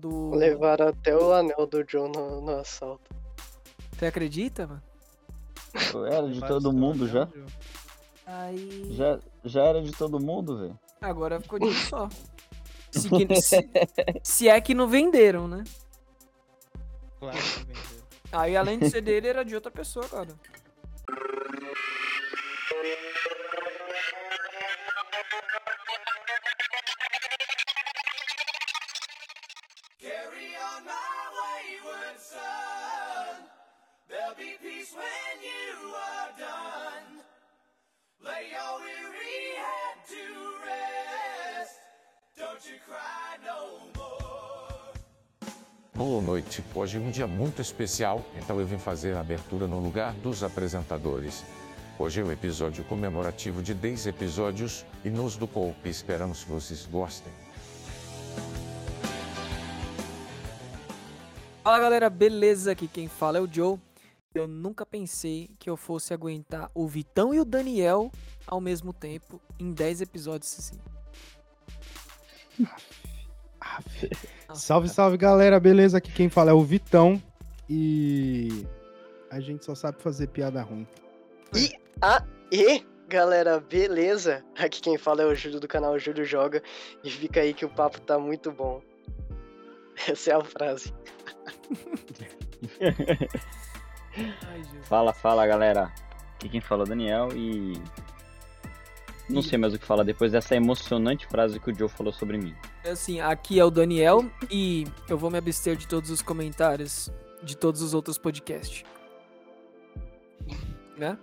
Do... Levaram até o anel do Joe no, no assalto. Você acredita, mano? Era de todo mundo já. Aí. Já, já era de todo mundo, velho. Agora ficou de um só. Se, que- se- se é que não venderam, né? Claro que vendeu. Aí além de ser dele, era de outra pessoa, cara. Boa noite. Hoje é um dia muito especial, então eu vim fazer a abertura no lugar dos apresentadores. Hoje é o episódio comemorativo de 10 episódios e nos do Poupe. Esperamos que vocês gostem. Fala galera, beleza? Aqui quem fala é o Joe. Eu nunca pensei que eu fosse aguentar o Vitão e o Daniel ao mesmo tempo em 10 episódios assim. Salve, salve galera, beleza? Aqui quem fala é o Vitão e a gente só sabe fazer piada ruim. E galera, beleza? Aqui quem fala é o Júlio do canal Júlio Joga. E fica aí que o papo tá muito bom. Essa é a frase. Ai. Fala, fala, galera. Aqui quem fala é o Daniel e. Não sei mais o que falar depois dessa emocionante frase que o Joe falou sobre mim. Assim, aqui é o Daniel e eu vou me abster de todos os comentários de todos os outros podcasts. Né?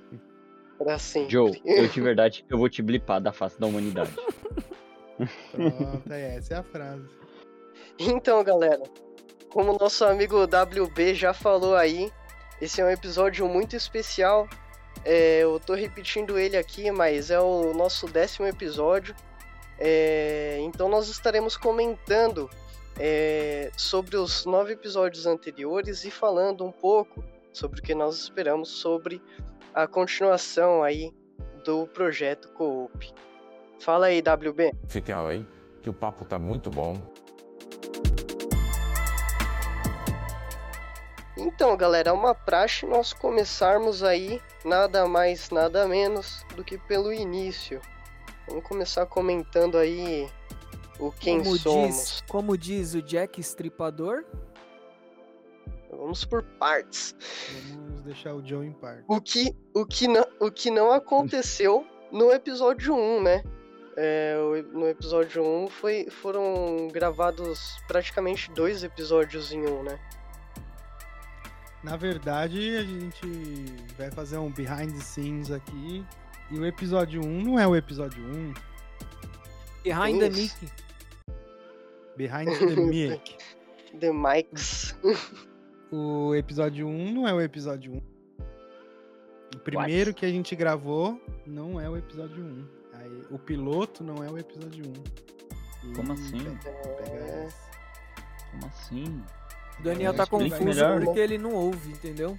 Pra sempre. Joe, eu de verdade, eu vou te blipar da face da humanidade. Pronto, é, essa é a frase. Então, galera, como nosso amigo WB já falou aí, esse é um episódio muito especial. É, eu tô repetindo ele aqui, mas é o nosso décimo episódio. É, então, nós estaremos comentando é, sobre os nove episódios anteriores e falando um pouco sobre o que nós esperamos sobre a continuação aí do projeto Coop. Fala aí, WB. Fiquem aí, que o papo tá muito bom. Então, galera, é uma praxe nós começarmos aí nada mais, nada menos do que pelo início. Vamos começar comentando aí o quem como somos. diz, como diz o Jack Stripador, Vamos por partes. Vamos deixar o Joe em parte. O que, o que, não, o que não aconteceu no episódio 1, né? É, no episódio 1 foi, foram gravados praticamente dois episódios em um, né? Na verdade, a gente vai fazer um behind the scenes aqui. E o episódio 1 não é o episódio 1. Behind the. Mic. Behind the mic. The Mics. O episódio 1 não é o episódio 1. O primeiro que a gente gravou não é o episódio 1. Aí, o piloto não é o episódio 1. E Como assim? Pega, pega. Como assim? O Daniel tá confuso melhor. porque ele não ouve, entendeu?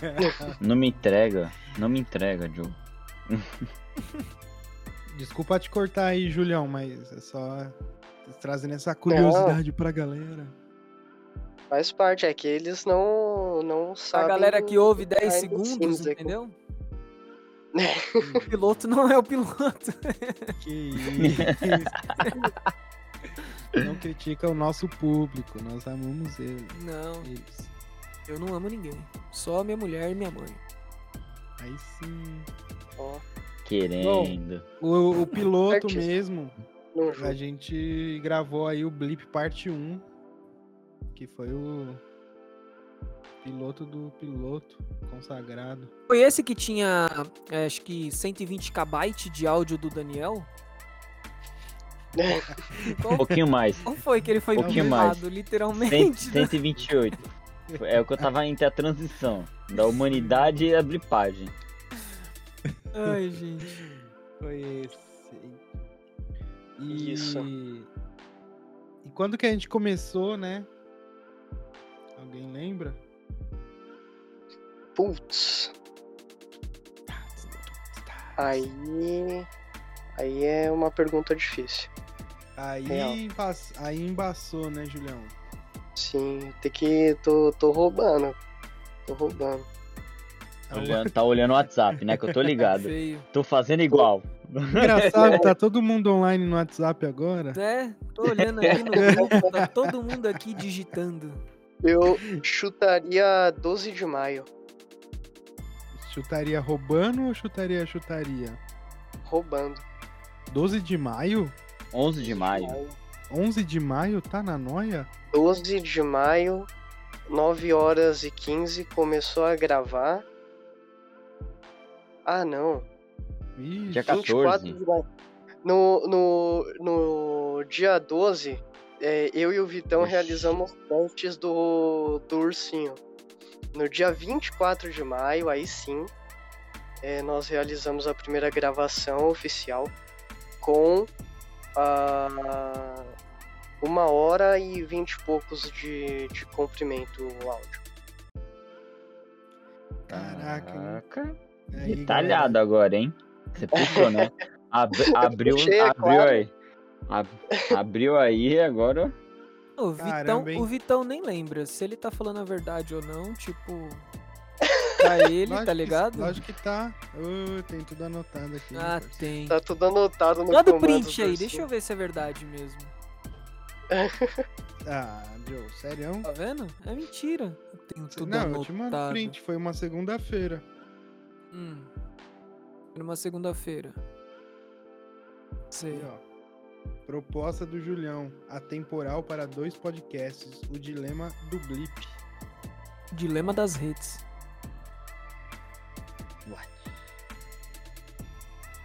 Não me entrega, não me entrega, Joe. Desculpa te cortar aí, Julião, mas é só trazendo essa curiosidade pra galera. Faz parte, é que eles não, não A sabem. galera que ouve 10 behind the segundos, aqui. entendeu? O piloto não é o piloto. Que isso. Não critica o nosso público, nós amamos ele, Não, eles. eu não amo ninguém. Só minha mulher e minha mãe. Aí sim. Ó, Querendo. O, o piloto mesmo, a gente gravou aí o Blip Parte 1, que foi o piloto do piloto consagrado. Foi esse que tinha, é, acho que 120 KB de áudio do Daniel? Um pouquinho mais. qual foi que ele foi Um pouquinho mais. literalmente? 100, 128. É o que eu tava entre a transição da humanidade e a blipagem. Ai, gente. Foi esse. E... Isso. E quando que a gente começou, né? Alguém lembra? Putz. Aí. Aí é uma pergunta difícil. Aí, embaç- aí embaçou, né, Julião? Sim, tem que. tô, tô roubando. Tô roubando. Olhando- tá olhando o WhatsApp, né? Que eu tô ligado. Feio. Tô fazendo igual. Engraçado, tá todo mundo online no WhatsApp agora. É, tô olhando aqui no grupo, tá todo mundo aqui digitando. Eu chutaria 12 de maio. Chutaria roubando ou chutaria chutaria? Roubando. 12 de maio? 11 de maio. 11 de maio? Tá na noia? 12 de maio, 9 horas e 15, começou a gravar. Ah, não. Ih, Dia 24 14. de maio. No, no, no dia 12, é, eu e o Vitão Ixi. realizamos testes do, do ursinho. No dia 24 de maio, aí sim, é, nós realizamos a primeira gravação oficial com a uma hora e vinte e poucos de, de comprimento o áudio. Caraca? Caraca. Aí, Detalhado agora, hein? Você puxou, né? Ab- abriu, Puxei, é abriu claro. aí. Ab- abriu aí, agora. O Vitão, Caramba, o Vitão nem lembra se ele tá falando a verdade ou não, tipo. Pra ele, Lógico tá que- ligado? Lógico que tá. Ô, tem tudo anotado aqui. Ah, parceiro. tem. Tá tudo anotado no Manda o print aí, deixa eu ver se é verdade mesmo. Ah, Joe, sério? Tá vendo? É mentira. Eu tenho tudo Não, anotado. eu te mando print. Foi uma segunda-feira. Hum. Foi Numa segunda-feira. Sei. Aí, ó. Proposta do Julião. Atemporal para dois podcasts. O dilema do Blip. Dilema das redes.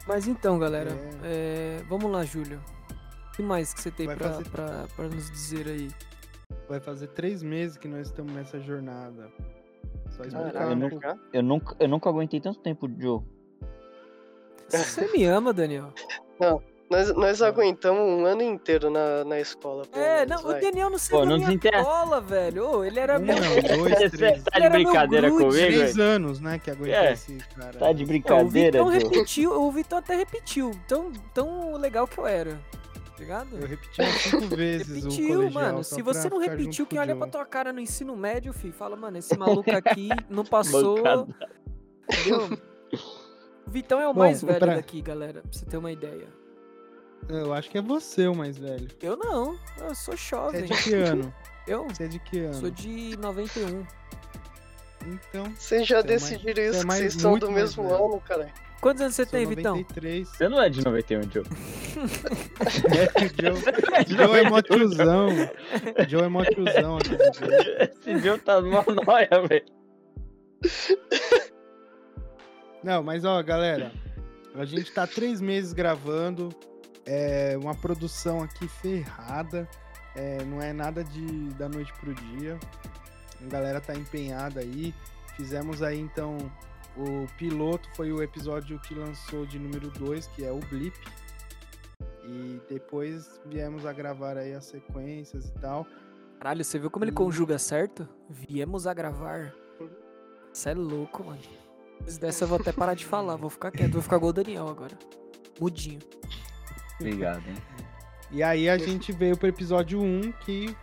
Mas então, galera, é, vamos lá, Júlio. O que mais que você tem Vai pra, fazer- pra, pra nos dizer aí? Vai fazer três meses que nós estamos nessa jornada. Só explicar Caraca, eu não- já? Eu nunca, eu nunca aguentei tanto tempo, Joe. Você me ama, Daniel? Nós, nós aguentamos um ano inteiro na, na escola. É, menos, não, o vai. Daniel não saiu Pô, da não minha desinteressa. cola, velho. Ô, ele era Um meu... não, ele- dois, três. tá de brincadeira comigo? Três velho? anos, né, que aguentou É, esse cara. Tá de É, o brincadeira, Vitão repetiu, o Vitão até repetiu. Tão, tão legal que eu era. Tá ligado? Eu repeti umas cinco vezes o Repetiu, colegial. mano. Se você não repetiu, quem o olha pra tua cara no ensino médio, fi, fala, mano, esse maluco aqui não passou. Entendeu? O Vitão é o Bom, mais velho pra- daqui, galera, pra você ter uma ideia. Eu acho que é você o mais velho. Eu não, eu sou Você é jovem. de que ano? Eu Você é de que ano? sou de 91. Então, Vocês já é mais- decidiram é isso, que mais- vocês são do mesmo velho. ano, cara. Quantos anos você sou tem, Vitão? 93. Você não é de 91, Joe. É, Joe, Joe é mó tiozão. Joe é mó tiozão aqui do Joe. Esse Joe tá numa noia, velho. Não, mas ó, galera, a gente tá três meses gravando, é uma produção aqui ferrada, é, não é nada de da noite pro dia. A galera tá empenhada aí. Fizemos aí então o piloto foi o episódio que lançou de número 2, que é o Blip. E depois viemos a gravar aí as sequências e tal. Caralho, você viu como ele conjuga certo? Viemos a gravar. Você é louco, mano. Dessa eu vou até parar de falar, vou ficar quieto, vou ficar igual o Daniel agora. Mudinho. Obrigado, hein. E aí a gente veio pro episódio 1 que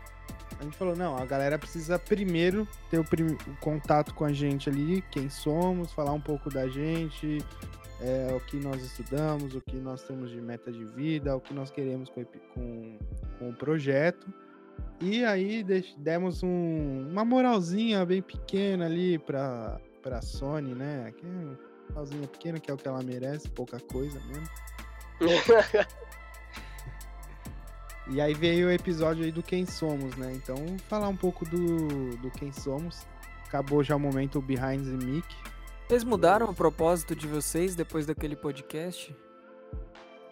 a gente falou, não, a galera precisa primeiro ter o, prim- o contato com a gente ali, quem somos, falar um pouco da gente, é, o que nós estudamos, o que nós temos de meta de vida, o que nós queremos com, com, com o projeto. E aí deix- demos um- uma moralzinha bem pequena ali pra, pra Sony, né? Que é uma moralzinha pequena, que é o que ela merece, pouca coisa mesmo. E aí veio o episódio aí do Quem Somos, né? Então, falar um pouco do, do Quem Somos. Acabou já o momento Behind the Mic. Vocês mudaram o propósito de vocês depois daquele podcast?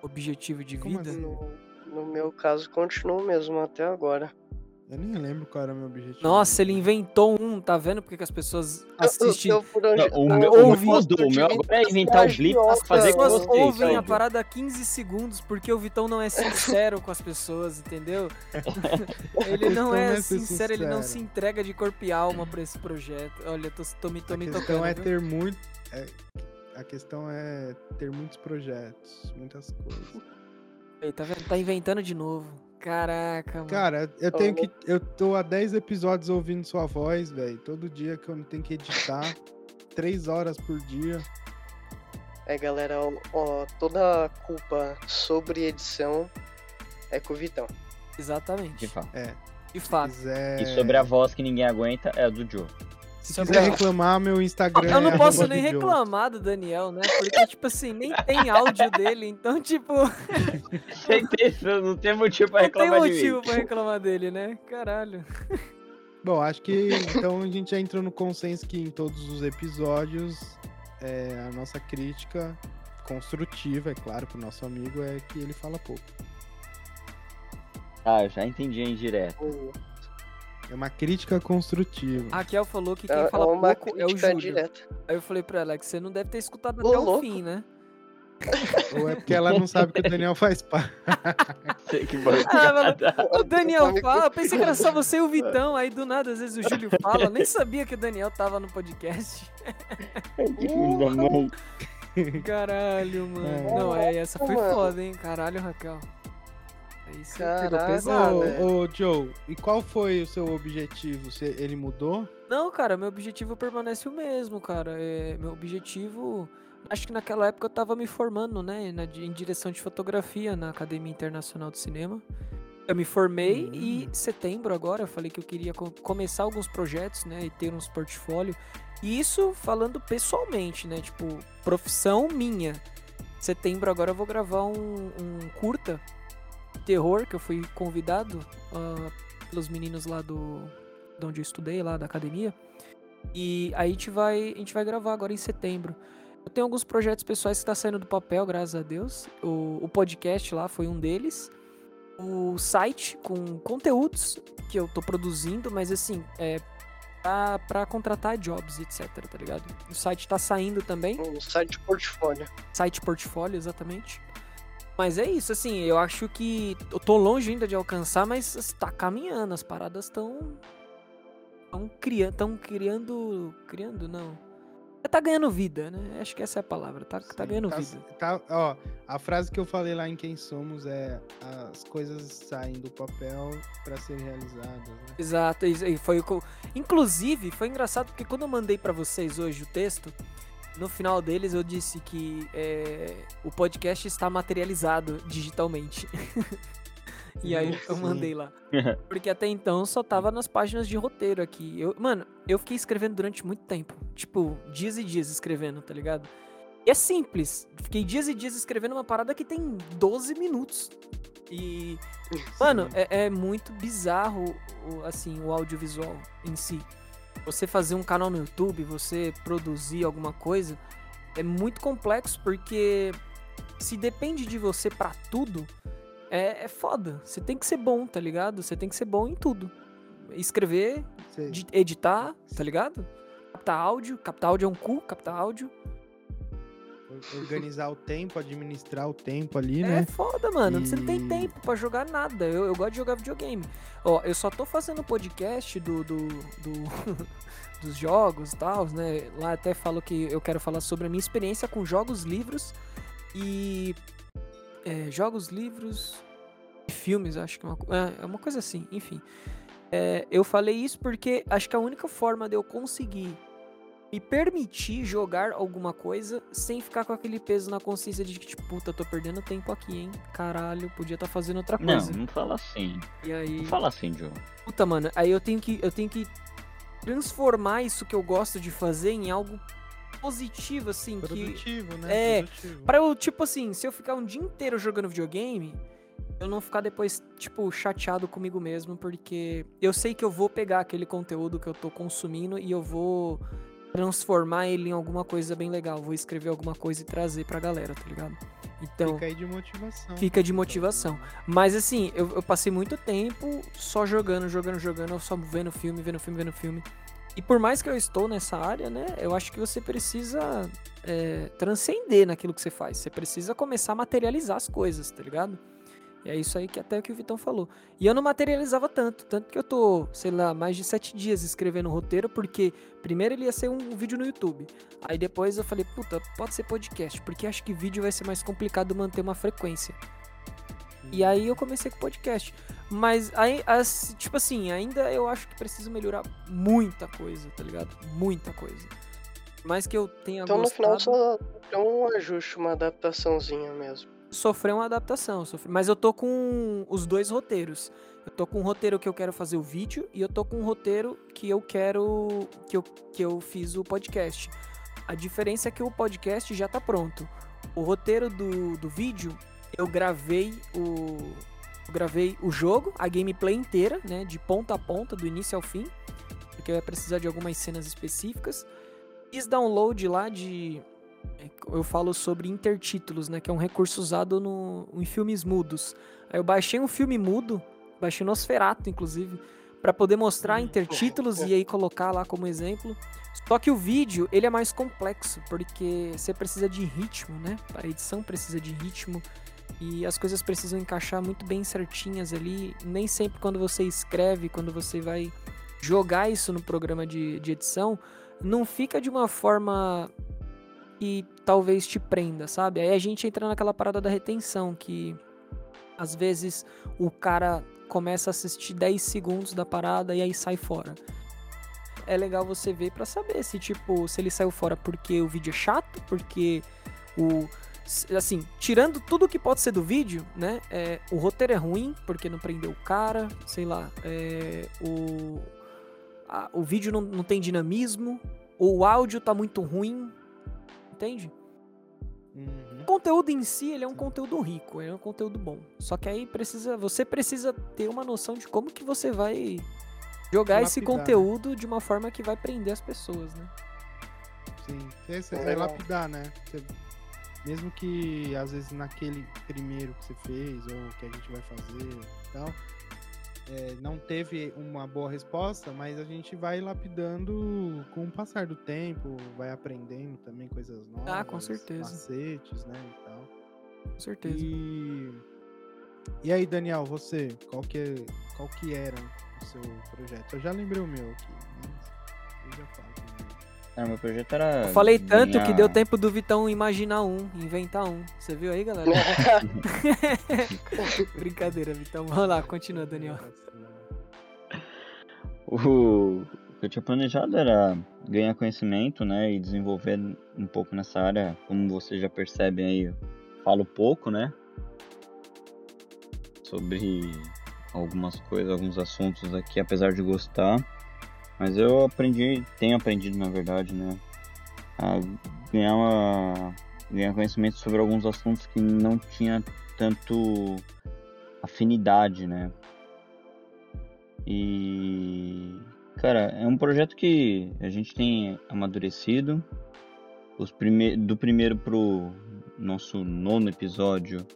Objetivo de Como vida? assim? No, no meu caso, continua o mesmo até agora. Eu nem lembro qual era o meu objetivo. Nossa, ele inventou um, tá vendo? Porque que as pessoas assistem. Eu, eu, o eu- meu, o ouvi meu gosto mudou. O meu agora é inventar o blip pra fazer com pessoas vocês. ouvem a parada há 15 segundos porque o Vitão não é sincero com as pessoas, entendeu? Ele não questão é não é ser sincero, ele não se sincero. entrega de corpo e alma pra esse projeto. Olha, tô, tô, me, tô a me questão tocando. é viu? ter muito. é- a questão é ter muitos projetos, muitas coisas. Aí, tá vendo? Tá inventando de novo. Caraca, mano. Cara, eu tenho que. Eu tô há 10 episódios ouvindo sua voz, velho. Todo dia que eu não tenho que editar. 3 horas por dia. É, galera, ó, ó, toda a culpa sobre edição é com o Vitão. Exatamente. Que fala. É. De fato. quiser, E sobre a voz que ninguém aguenta é a do Joe. Se sobre quiser reclamar, meu Instagram Eu não é posso nem reclamar do Daniel, né? Porque, tipo assim, nem tem áudio dele, então, tipo, Certeza, não tem motivo pra não tem reclamar de motivo mim. pra reclamar dele, né? Caralho. Bom, acho que então a gente já entrou no consenso que em todos os episódios é, a nossa crítica construtiva, é claro, pro nosso amigo é que ele fala pouco. Ah, eu já entendi a indireta. O- É uma crítica construtiva. A Raquel falou que quem É, é fala uma pouco é o Júlio. direta. Aí eu falei pra ela que você não deve ter escutado Ô, até o louco. fim, né? Ou é porque ela não sabe que o Daniel faz parte. Que Ah. O Daniel fala, eu pensei que era só você e o Vitão, aí do nada às vezes o Júlio fala, nem sabia que o Daniel tava no podcast. Caralho, mano. É. Não, é, essa foi foda, hein? Caralho, Raquel. Pegou Caraca. pesado. ô, ô, Joe, e qual foi o seu objetivo? Você, ele mudou? Não, cara, meu objetivo permanece o mesmo, cara. É, meu objetivo. Acho que naquela época eu tava me formando, né, na- em direção de fotografia na Academia Internacional de Cinema. Eu me formei e Hum. em setembro agora eu falei que eu queria co- começar alguns projetos, né, e ter uns portfólio. E isso falando pessoalmente, né, tipo, profissão minha. Setembro agora eu vou gravar um, um curta terror que eu fui convidado ah, pelos meninos lá do de onde eu estudei lá da academia. E aí a gente vai a gente vai gravar agora em setembro. Eu tenho alguns projetos pessoais que tá saindo do papel, graças a Deus. O, o podcast lá foi um deles. O site com conteúdos que eu tô produzindo, mas assim, é pra, pra contratar jobs, etc, tá ligado? O site tá saindo também Um site portfólio. site portfólio, exatamente. Mas é isso, assim, eu acho que eu tô longe ainda de alcançar, mas está caminhando, as paradas estão estão criando, criando, criando não. É, Tá ganhando vida, né? Acho que essa é a palavra, tá, tá Sim, ganhando tá- vida. tá- ó, a frase que eu falei lá em Quem Somos é as coisas saem do papel para serem realizadas, né? Exato, e foi Inclusive, foi engraçado porque quando eu mandei pra vocês hoje o texto, no final deles eu disse que é, o podcast está materializado digitalmente. e aí eu mandei lá. Porque até então só tava nas páginas de roteiro aqui. Eu, mano, eu fiquei escrevendo durante muito tempo. Tipo, dias e dias escrevendo, tá ligado? E é simples. Fiquei dias e dias escrevendo uma parada que tem 12 minutos. E Mano, é, é muito bizarro, o- assim, o audiovisual em si. Você fazer um canal no YouTube, você produzir alguma coisa, é muito complexo porque se depende de você pra tudo, é, é foda. Você tem que ser bom, tá ligado? Você tem que ser bom em tudo. Escrever, editar, tá ligado? Captar áudio, captar áudio é um cu, captar áudio. Organizar o tempo, administrar o tempo ali, É né? foda, mano. Você não tem E- tempo pra jogar nada. Eu, eu gosto de jogar videogame. Ó, eu só tô fazendo podcast do, do, do- dos jogos e tal, né? Lá até falo que eu quero falar sobre a minha experiência com jogos, livros e. é, jogos, livros e filmes, acho que é uma, é, é uma coisa assim, enfim. É, eu falei isso porque acho que a única forma de eu conseguir me permitir jogar alguma coisa sem ficar com aquele peso na consciência de que, tipo, puta, eu tô perdendo tempo aqui, hein? Caralho, podia estar fazendo outra Não, coisa. não fala assim. E aí, Não fala assim, Joe. puta, mano, aí eu tenho que eu tenho que transformar isso que eu gosto de fazer em algo positivo assim, que Produtivo, né? É, Produtivo. Pra eu, tipo assim, se eu ficar um dia inteiro jogando videogame, eu não ficar depois, tipo, chateado comigo mesmo, porque eu sei que eu vou pegar aquele conteúdo que eu tô consumindo e eu vou transformar ele em alguma coisa bem legal. Vou escrever alguma coisa e trazer pra galera, tá ligado? Então, Fica aí de motivação. fica de motivação. Mas assim, eu, eu passei muito tempo só jogando, jogando, jogando, só vendo filme, vendo filme, vendo filme. E por mais que eu estou nessa área, né, eu acho que você precisa é, transcender naquilo que você faz. Você precisa começar a materializar as coisas, tá ligado? E é isso aí que até que o Vitão falou. E eu não materializava tanto, tanto que eu tô, sei lá, mais de sete dias escrevendo o roteiro, porque primeiro ele ia ser um vídeo no YouTube. Aí depois eu falei, puta, pode ser podcast, porque acho que vídeo vai ser mais complicado manter uma frequência. E aí eu comecei com o podcast. Mas, aí, as- tipo assim, ainda eu acho que preciso melhorar muita coisa, tá ligado? Muita coisa. Mais que eu tenha Então no gostado, final só é um ajuste, uma adaptaçãozinha mesmo. Sofreu uma adaptação. sofre- Mas eu tô com os dois roteiros. Eu tô com um roteiro que eu quero fazer o vídeo e eu tô com um roteiro que eu quero. que eu, que eu fiz o podcast. A diferença é que o podcast já tá pronto. O roteiro do, do vídeo, eu gravei o. Eu gravei o jogo, a gameplay inteira, né? De ponta a ponta, do início ao fim. Porque eu ia precisar de algumas cenas específicas. Fiz download lá de. É, Eu falo sobre intertítulos, né? Que é um recurso usado no, em filmes mudos. Aí eu baixei um filme mudo, baixei Nosferato, inclusive, para poder mostrar intertítulos e aí colocar lá como exemplo. Só que o vídeo, ele é mais complexo, porque você precisa de ritmo, né? A edição precisa de ritmo e as coisas precisam encaixar muito bem certinhas ali. Nem sempre quando você escreve, quando você vai jogar isso no programa de, de edição, não fica de uma forma que talvez te prenda, sabe? Aí a gente entra naquela parada da retenção, que às vezes o cara começa a assistir 10 segundos da parada e aí sai fora. É legal você ver pra saber se tipo, se ele saiu fora porque o vídeo é chato, porque o assim, tirando tudo que pode ser do vídeo, né? É, o roteiro é ruim porque não prendeu o cara, sei lá, é, o a- o vídeo não, não tem dinamismo, ou o áudio tá muito ruim, entende? Uhum. O conteúdo em si, ele é um conteúdo rico, ele é um conteúdo bom. Só que aí precisa, você precisa ter uma noção de como que você vai jogar esse né? conteúdo de uma forma que vai prender as pessoas, né? Sim. Esse É é lapidar, né? Você- mesmo que às vezes naquele primeiro que você fez, ou que a gente vai fazer e tal, é, não teve uma boa resposta, mas a gente vai lapidando com o passar do tempo, vai aprendendo também coisas novas. Ah, com certeza. Macetes, né? E tal. Com certeza. E, e aí, Daniel, você, qual que, qual que era o seu projeto? Eu já lembrei o meu aqui, mas eu já falo. Cara, meu projeto era. Eu falei tanto que deu tempo do Vitão imaginar um, inventar um. Você viu aí, galera? Brincadeira, Vitão. Vamos lá, continua, Daniel. O o que eu tinha planejado era ganhar conhecimento, né, e desenvolver um pouco nessa área. Como vocês já percebem aí, eu falo pouco, né, sobre algumas coisas, alguns assuntos aqui, apesar de gostar. Mas eu aprendi, tenho aprendido, na verdade, né, a ganhar, uma, ganhar conhecimento sobre alguns assuntos que não tinha tanto afinidade, né. E cara, é um projeto que a gente tem amadurecido. Os prime do primeiro pro nosso nono episódio,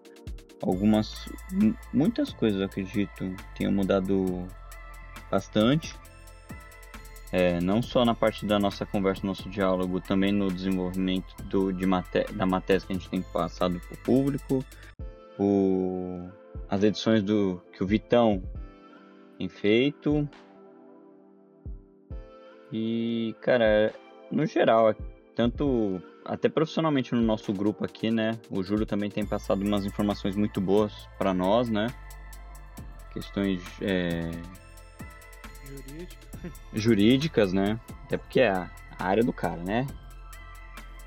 algumas mu- muitas coisas acredito tenham mudado bastante. É, não só na parte da nossa conversa, nosso diálogo, também no desenvolvimento do, de maté da matéria que a gente tem passado para o público, o, as edições do que o Vitão tem feito. E, cara, no geral, tanto até profissionalmente no nosso grupo aqui, né? O Júlio também tem passado umas informações muito boas para nós, né? Questões é, Jurídico. Jurídicas, né? Até porque é a área do cara, né?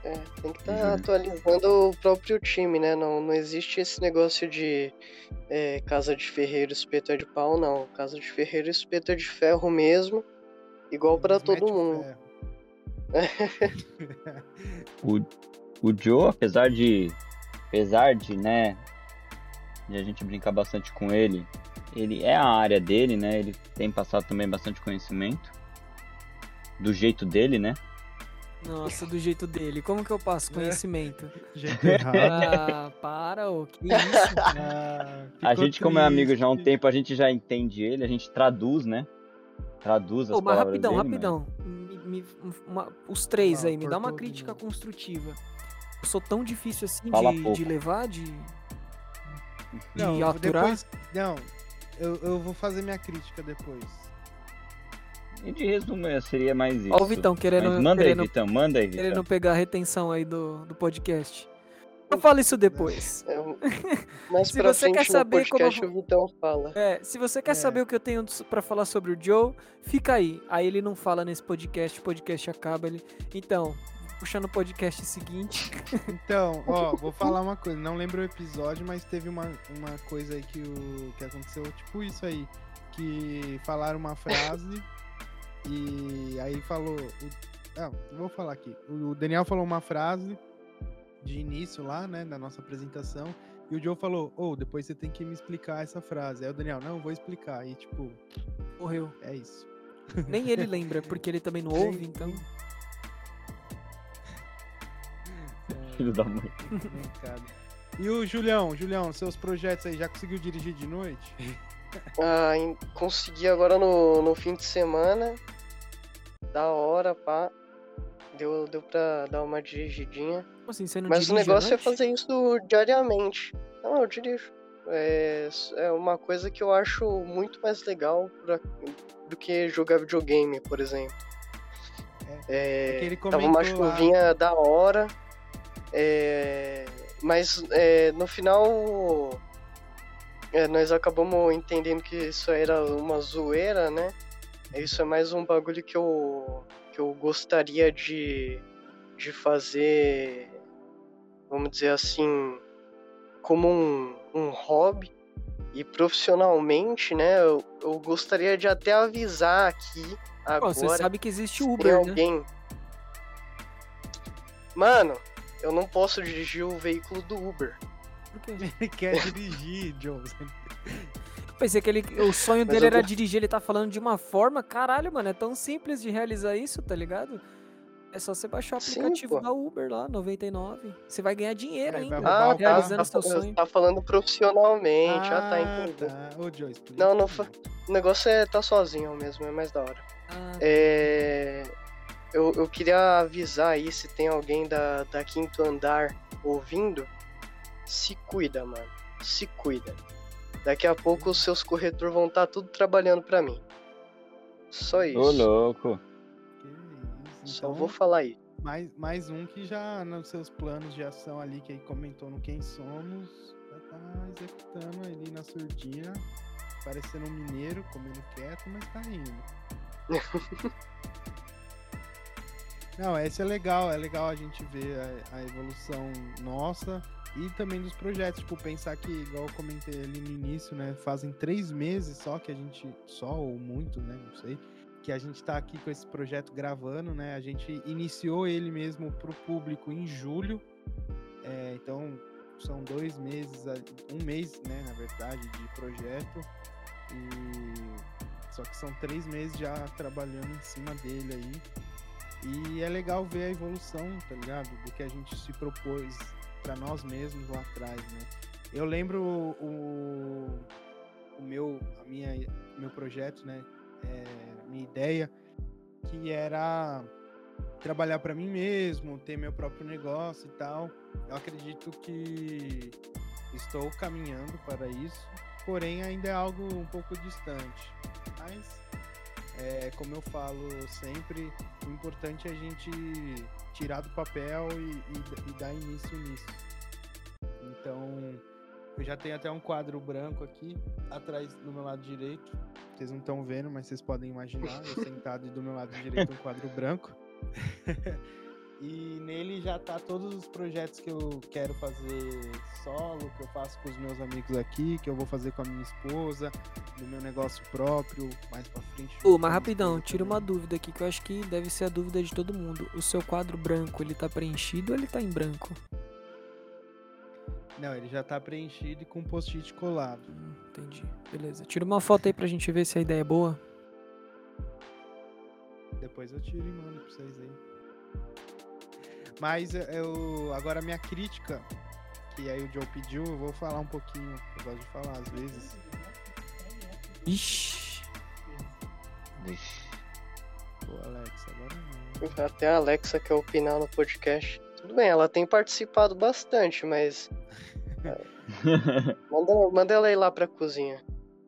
É, tem que estar Uhum. atualizando o próprio time, né? Não, não existe esse negócio de é, casa de ferreiro, espeto é de pau, não. Casa de ferreiro, espeto é de ferro mesmo, igual pra Mete todo mundo. O, o Joe, apesar de. Apesar de, né? De a gente brincar bastante com ele, ele é a área dele, né? Ele tem passado também bastante conhecimento. Do jeito dele, né? Nossa, do jeito dele. Como que eu É. passo conhecimento? Jeito errado. Ah, para, ô. Que isso? Ah, A gente, como é amigo já há um triste. tempo, a gente já entende ele, a gente traduz, né? Traduz as Ô, mas palavras rapidão, dele, rapidão. Me- me- uma- os três Ah, aí, me dá uma crítica novo. construtiva. Eu sou tão difícil assim de, de levar, de, de Não, aturar. depois. Não, eu, eu vou fazer minha crítica depois. mas- E de resumo, é, seria mais isso. Ó o Vitão querendo, Mas manda aí, querendo, Vitão, manda aí, Vitão. querendo pegar a retenção aí do, do podcast. Eu falo isso depois. É, mais Se pra você quer saber como podcast eu o Vitão fala. É, se você quer É. saber o que eu tenho pra falar sobre o Joe, fica aí. Aí ele não fala nesse podcast, o podcast acaba. Ele... Então, puxando o podcast seguinte. Então, ó, vou falar uma coisa. Não lembro o episódio, mas teve uma, uma coisa aí que, o, que aconteceu, tipo isso aí. Que falaram uma frase e aí falou. ah, vou falar aqui. O Daniel falou uma frase de início lá, né, da nossa apresentação. E o Joe falou, ô, depois você tem que me explicar essa frase. Aí o Daniel, não, vou explicar. E tipo, Morreu. é isso. Nem ele lembra, porque ele também não ouve, então. Filho da mãe. Brincado. E o Julião, Julião, seus projetos aí, já conseguiu dirigir de noite? Ah, em- consegui agora no, no fim de semana. Da hora, pá. Deu, deu pra dar uma dirigidinha. Como assim, você não Mas o negócio é fazer isso diariamente. Não, eu dirijo. É, é uma coisa que eu acho muito mais legal pra- do que jogar videogame, por exemplo. É, que ele tava uma comentou lá- chuvinha da hora. É, mas é, no final é, nós acabamos entendendo que isso era uma zoeira, né? Isso é mais um bagulho que eu, que eu gostaria de, de fazer, vamos dizer assim, como um, um hobby. E profissionalmente, né? Eu, eu gostaria de até avisar aqui Pô, agora. você sabe que existe Uber, né? alguém. Mano, eu não posso dirigir o veículo do Uber. Por quê? Ele quer dirigir, Joe. Pensei que ele, o sonho Mas dele era tô- dirigir, ele tá falando de uma forma, caralho, mano, é tão simples de realizar isso, tá ligado? É só você baixar o Sim, aplicativo pô. da Uber lá, 99. Você vai ganhar dinheiro vai ainda, Ah, tá, realizando tá, seu fa- sonho. tá falando profissionalmente, ah, tá, entendi. tá. Ô, Joe, explica. Não, não O negócio é tá sozinho mesmo, é mais da hora. Ah, É. Eu, eu queria avisar aí se tem alguém da, da quinto andar ouvindo. Se cuida, mano. Se cuida. Daqui a pouco os seus corretores vão estar tudo trabalhando pra mim. Só isso. Ô, louco. Que isso. Só Então, vou falar aí. mais, mais um que já nos seus planos de ação ali, que aí comentou no Quem Somos, já tá executando ali na surdina, parecendo um mineiro, comendo quieto, mas tá indo. Não, esse é legal, é legal a gente ver a, a evolução nossa e também dos projetos. Tipo, pensar que, igual eu comentei ali no início, né? Fazem três meses só que a gente. Só ou muito, né? Não sei. Que a gente tá aqui com esse projeto gravando, né? A gente iniciou ele mesmo pro público em julho. É, então, são dois meses, um mês, né, na verdade, de projeto. E só que são três meses já trabalhando em cima dele aí. E é legal ver a evolução, tá ligado? Do que a gente se propôs para nós mesmos lá atrás, né? Eu lembro o, o meu, a minha, meu projeto, né? É, minha ideia, que era trabalhar para mim mesmo, ter meu próprio negócio e tal. Eu acredito que estou caminhando para isso, porém ainda é algo um pouco distante. Mas, é, como eu falo sempre, o importante é a gente tirar do papel e, e- e dar início nisso. Então, eu já tenho até um quadro branco aqui, atrás do meu lado direito. Vocês não estão vendo, mas vocês podem imaginar. Eu sentado e do meu lado direito um quadro branco. e nele já tá todos os projetos que eu quero fazer solo, que eu faço com os meus amigos aqui, que eu vou fazer com a minha esposa, do meu negócio próprio, mais pra frente. Ô, com a mas rapidão, tira uma dúvida aqui que eu acho que deve ser a dúvida de todo mundo. O seu quadro branco, ele tá preenchido ou ele tá em branco? Não, ele já tá preenchido e com post-it colado. Hum, entendi. Beleza. Tira uma foto aí pra gente ver se a ideia é boa. Depois eu tiro e mando pra vocês aí. Mas eu-. Agora a minha crítica, que aí o Joe pediu, eu vou falar um pouquinho. Eu gosto de falar às vezes. Ixi. Pô, Alex, agora não. Até a Alexa quer opinar no podcast. Tudo bem, ela tem participado bastante, mas. é, manda, manda ela ir lá pra cozinha.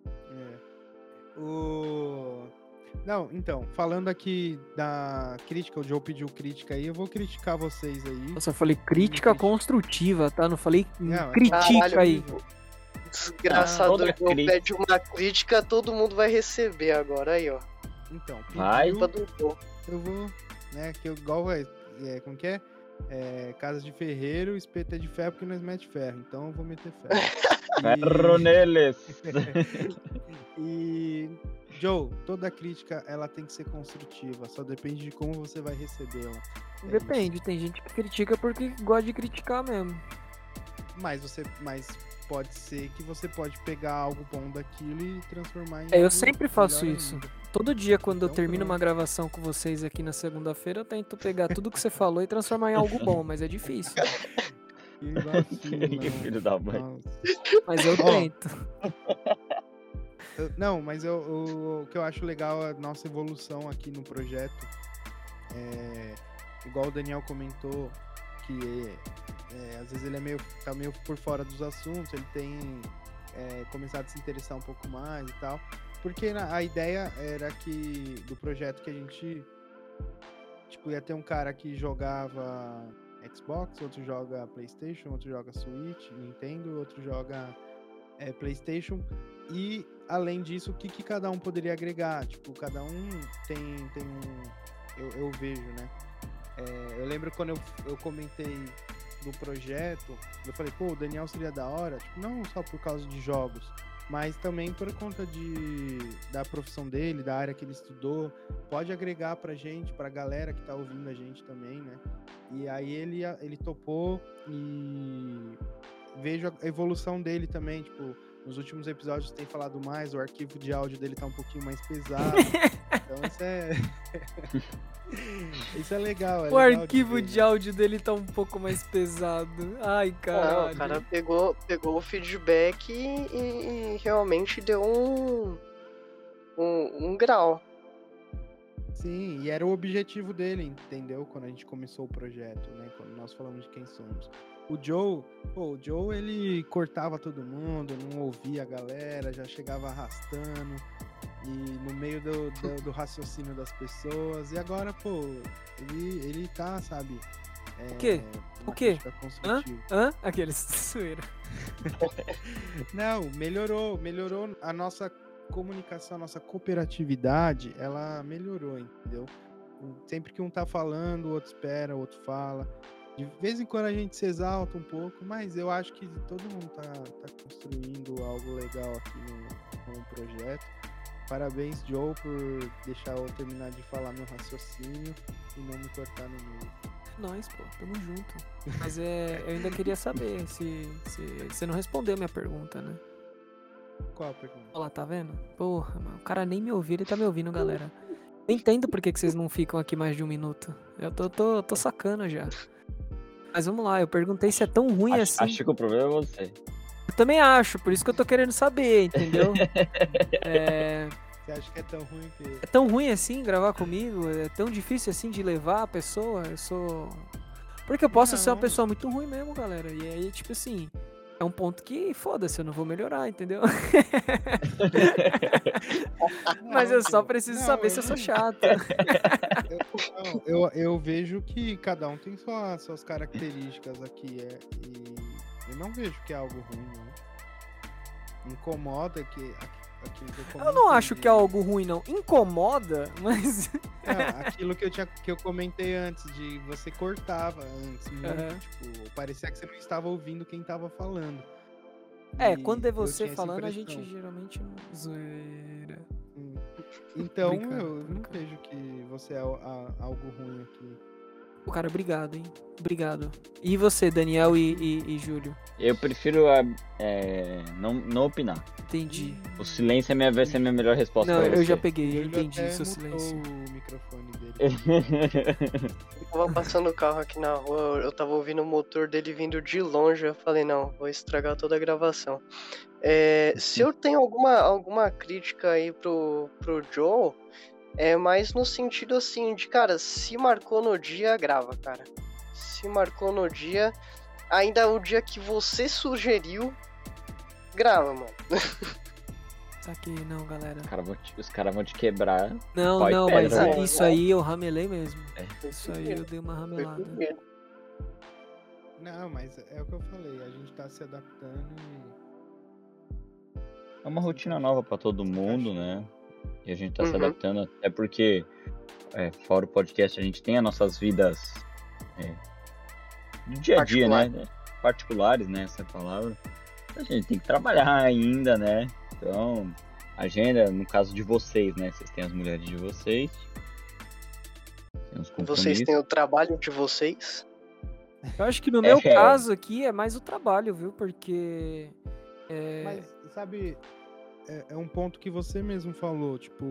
É. O... Não, então, falando aqui da crítica, o Joe pediu crítica aí, eu vou criticar vocês aí. Nossa, eu falei crítica Entendi. construtiva, tá? Não falei Não, critica caralho, aí. Desgraçado, toda eu pede uma crítica, todo mundo vai receber agora aí, ó. Então, Vai. pediu, Culpa do Joe. eu vou, né, que eu, igual, é, é, como que é? É, Casa de ferreiro, espeto é de ferro porque nós mete ferro, então eu vou meter ferro. Ferro neles! E, Joe, toda crítica ela tem que ser construtiva, só depende de como você vai recebê-la. É Depende, tem gente que critica porque gosta de criticar mesmo. Mas você, mas pode ser que você pode pegar algo bom daquilo e transformar em É, eu sempre faço isso. ainda. Todo dia, quando eu Então, termino uma pronto. gravação com vocês aqui na segunda-feira, eu tento pegar tudo que você falou e transformar em algo bom, mas é difícil. Que Que filho da mãe. nossa. Mas eu tento. Não, mas eu, eu- o que eu acho legal é a nossa evolução aqui no projeto. É, igual o Daniel comentou, que é, às vezes ele é meio, tá meio por fora dos assuntos, ele tem é, começado a se interessar um pouco mais e tal. Porque a ideia era que do projeto que a gente tipo, ia ter um cara que jogava Xbox, outro joga Playstation, outro joga Switch, Nintendo, outro joga é, Playstation. E além disso, o que, que cada um poderia agregar? Tipo, cada um tem, tem um. Eu, eu vejo, né? É, eu lembro quando eu, eu comentei do projeto, eu falei, pô, o Daniel seria da hora, tipo, não só por causa de jogos, mas também por conta de, da profissão dele, da área que ele estudou, pode agregar pra gente, pra galera que tá ouvindo a gente também, né? E aí ele, ele topou e vejo a evolução dele também, tipo, nos últimos episódios tem falado mais, o arquivo de áudio dele tá um pouquinho mais pesado. então isso é. isso é legal. é O legal arquivo de né? áudio dele tá um pouco mais pesado. Ai, caralho. o cara pegou, pegou o feedback e, e- e realmente deu um, um, um grau. Sim, e era o objetivo dele, entendeu? Quando a gente começou o projeto, né? Quando nós falamos de quem somos. O Joe, pô, o Joe ele cortava todo mundo, não ouvia a galera, já chegava arrastando e no meio do, do, do raciocínio das pessoas. E agora, pô, ele, ele tá, sabe? É, O quê? O quê? construtiva. Hã? Aqueles zoeira. Não, melhorou, melhorou a nossa comunicação, a nossa cooperatividade, ela melhorou, entendeu? Sempre que um tá falando, o outro espera, o outro fala. De vez em quando a gente se exalta um pouco, mas eu acho que todo mundo tá, tá construindo algo legal aqui no, no projeto. Parabéns, Joe, por deixar eu terminar de falar meu raciocínio e não me cortar no meio. Nós, pô, tamo junto. Mas é, eu ainda queria saber se, se você não respondeu a minha pergunta, né? Qual a pergunta? Olha lá, tá vendo? Porra, mano, o cara nem me ouviu, ele tá me ouvindo, galera. Eu entendo por que, que vocês não ficam aqui mais de um minuto. Eu tô, tô, tô sacando já. Mas vamos lá, eu perguntei se é tão ruim Acho, assim. acho que o problema é você. Eu também acho, por isso que eu tô querendo saber, entendeu? é, Você acha que é tão ruim que. é tão ruim assim gravar comigo? É tão difícil assim de levar a pessoa? Eu sou. Porque eu posso ser uma Não. pessoa muito ruim mesmo, galera. E aí, tipo assim, é um ponto que, foda-se, eu não vou melhorar, entendeu? Mas eu só preciso não, saber eu se eu sou chato. Eu, não, eu, eu vejo que cada um tem sua, suas características aqui. É, e eu não vejo que é algo ruim, não. Incomoda que eu não acho que é algo ruim, não. Incomoda, mas. Não, aquilo que eu, tinha, que eu comentei antes, de você cortava antes, muito, Aham. tipo, parecia que você não estava ouvindo quem estava falando. É, E quando é você falando, a gente geralmente não. Zoeira. Hum. Então, eu não vejo que você é algo ruim aqui. Pô, cara, obrigado, hein? Obrigado. E você, Daniel e, e, e Júlio? Eu prefiro a- é, não, não opinar. Entendi. O silêncio é minha, vai ser a minha melhor resposta Não, eu já peguei, eu entendi seu silêncio. o microfone dele. Eu tava passando o carro aqui na rua, eu tava ouvindo o motor dele vindo de longe, eu falei, não, vou estragar toda a gravação. É, se eu tenho alguma, alguma crítica aí pro, pro Joe, é mais no sentido assim, de, cara, se marcou no dia, grava, cara. Se marcou no dia, ainda o dia que você sugeriu, grava, mano. Saquei, não, galera. Os caras vão, caras vão te quebrar. Não, Pai não, mas pedra. isso aí eu ramelei mesmo. É. Isso aí eu dei uma ramelada. Não, mas é o que eu falei, a gente tá se adaptando e. É uma rotina nova pra todo mundo, né? E a gente tá se Uhum. adaptando, até porque, é, fora o podcast, a gente tem as nossas vidas é, do dia a dia, né? Particulares, né? Essa é palavra. A gente tem que trabalhar ainda, né? Então, agenda, no caso de vocês, né? Vocês têm as mulheres de vocês. Vocês têm o trabalho de vocês. Eu acho que no meu É. caso aqui é mais o trabalho, viu? Porque. É, Mas, sabe, é, é um ponto que você mesmo falou, tipo,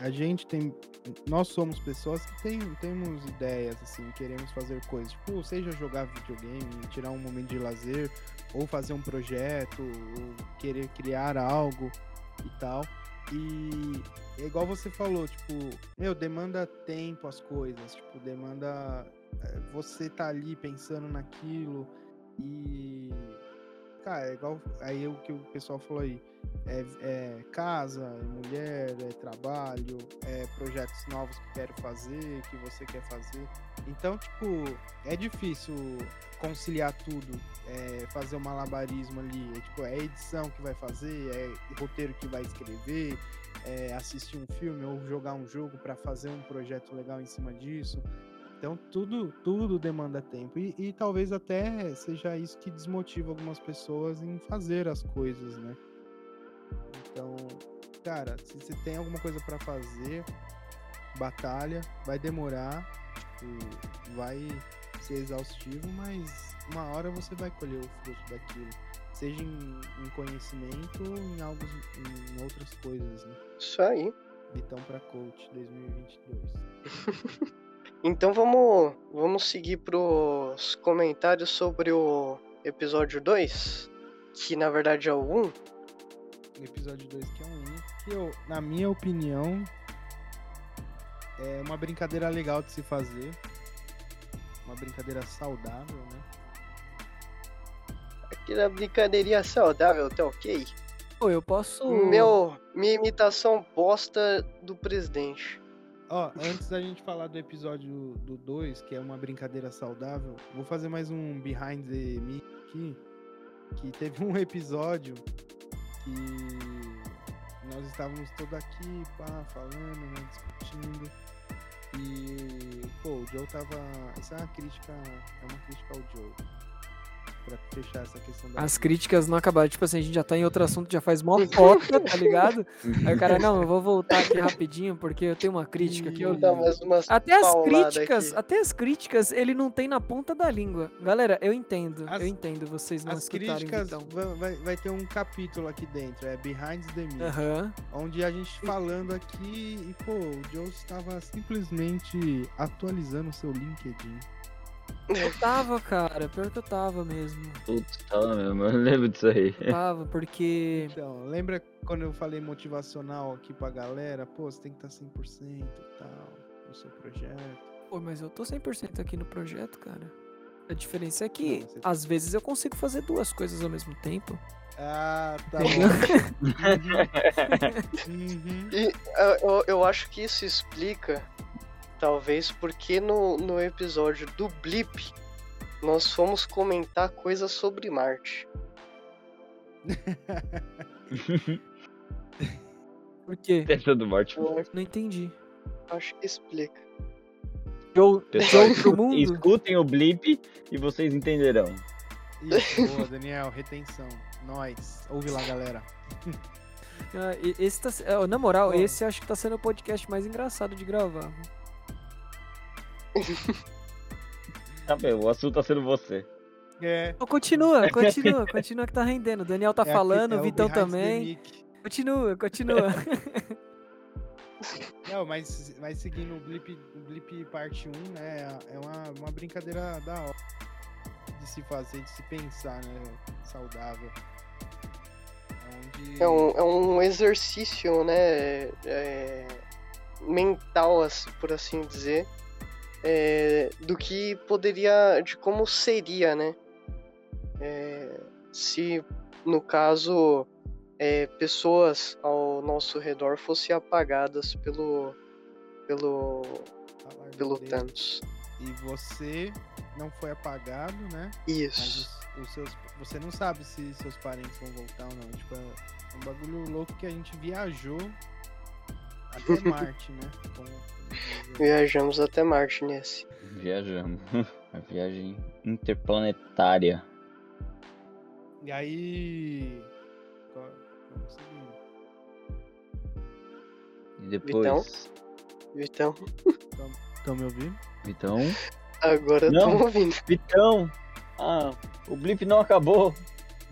a gente tem. Nós somos pessoas que tem, temos ideias, assim, queremos fazer coisas. Tipo, seja jogar videogame, tirar um momento de lazer, ou fazer um projeto, ou querer criar algo e tal. E é igual você falou, tipo, meu, demanda tempo as coisas, tipo, demanda é, você tá ali pensando naquilo e cara, é igual aí o que o pessoal falou aí, é, é casa, é mulher, é trabalho, é projetos novos que quero fazer, que você quer fazer. Então, tipo, é difícil conciliar tudo, é, fazer um malabarismo ali. É, tipo, é edição que vai fazer, é roteiro que vai escrever, é assistir um filme ou jogar um jogo para fazer um projeto legal em cima disso. Então tudo, tudo demanda tempo. E, e talvez até seja isso que desmotiva algumas pessoas em fazer as coisas, né? Então, cara, se você tem alguma coisa para fazer, batalha, vai demorar, tipo, vai ser exaustivo, mas uma hora você vai colher o fruto daquilo. Seja em, em conhecimento ou em, algo, em outras coisas, né? Isso aí. Vitão pra coach 2022. Então vamos, vamos seguir pros comentários sobre o episódio 2, que na verdade é o 1. O episódio 2 que é um que eu, na minha opinião, é uma brincadeira legal de se fazer. Uma brincadeira saudável, né? Aquela brincadeirinha saudável, tá ok? Pô, eu posso. Meu, minha imitação bosta do presidente. Ó, antes da gente falar do episódio do 2, que é uma brincadeira saudável, vou fazer mais um behind the me aqui. Que teve um episódio que nós estávamos todos aqui, pá, falando, né, discutindo. E, pô, o Joe tava. Essa é uma crítica. É uma crítica ao Joe. Pra fechar essa questão da. As críticas não acabaram. Tipo assim, a gente já tá em outro assunto, já faz mó foca, tá ligado? Aí o cara, não, eu vou voltar aqui rapidinho, porque eu tenho uma crítica aqui. Eu... Vou dar mais umas Até as críticas, aqui. até as críticas ele não tem na ponta da língua. Galera, eu entendo, As- eu entendo vocês não As escutarem críticas então. vai, vai, vai ter um capítulo aqui dentro, é Behind the Me. Aham. Onde a gente falando aqui e, pô, o Joe estava simplesmente atualizando o seu LinkedIn. Eu tava, cara, pior que eu tava mesmo. Putz, tá mesmo, eu lembro disso aí. Eu tava, porque. Então, lembra quando eu falei motivacional aqui pra galera? Pô, você tem que estar 100% e tal no seu projeto. Pô, mas eu tô 100% aqui no projeto, cara. A diferença é que, Não, você- às vezes, eu consigo fazer duas coisas ao mesmo tempo. Ah, tá Entendeu? bom. Uhum. E eu, eu acho que isso explica, talvez, porque no, no episódio do Blip nós fomos comentar coisas sobre Marte. Por quê? Testa do morte. Eu Não entendi. acho que explica. Pessoal, pro mundo? escutem o blip e vocês entenderão. Isso, boa, Daniel, retenção. Nós. Ouve lá, galera. Ah, esse tá, ah, na moral, Pô. esse acho que tá sendo o podcast mais engraçado de gravar. Tá bem, o assunto tá sendo você. É. Então, continua, continua, continua que tá rendendo. O Daniel tá é falando, é o Vitão também. Continua, continua. Não, mas, mas seguindo o Blip, o Blip parte 1, né? É uma, uma brincadeira da hora de se fazer, de se pensar, né? Saudável. Onde... É um, é um exercício, né? é, mental, por assim dizer, é, do que poderia, de como seria, né? É, se no caso é, pessoas ao nosso redor fossem apagadas pelo pelo pelo dele. Thanos. E você não foi apagado, né? Isso. os, os seus, você não sabe se seus parentes vão voltar ou não. Tipo, é um bagulho louco que a gente viajou até Marte, né? Com- Viajamos até Marte nesse. Viajamos. A viagem interplanetária. E aí. E depois. Então, Estão me ouvindo? Vitão. agora Não. estamos ouvindo. Vitão! Ah, o blip não acabou.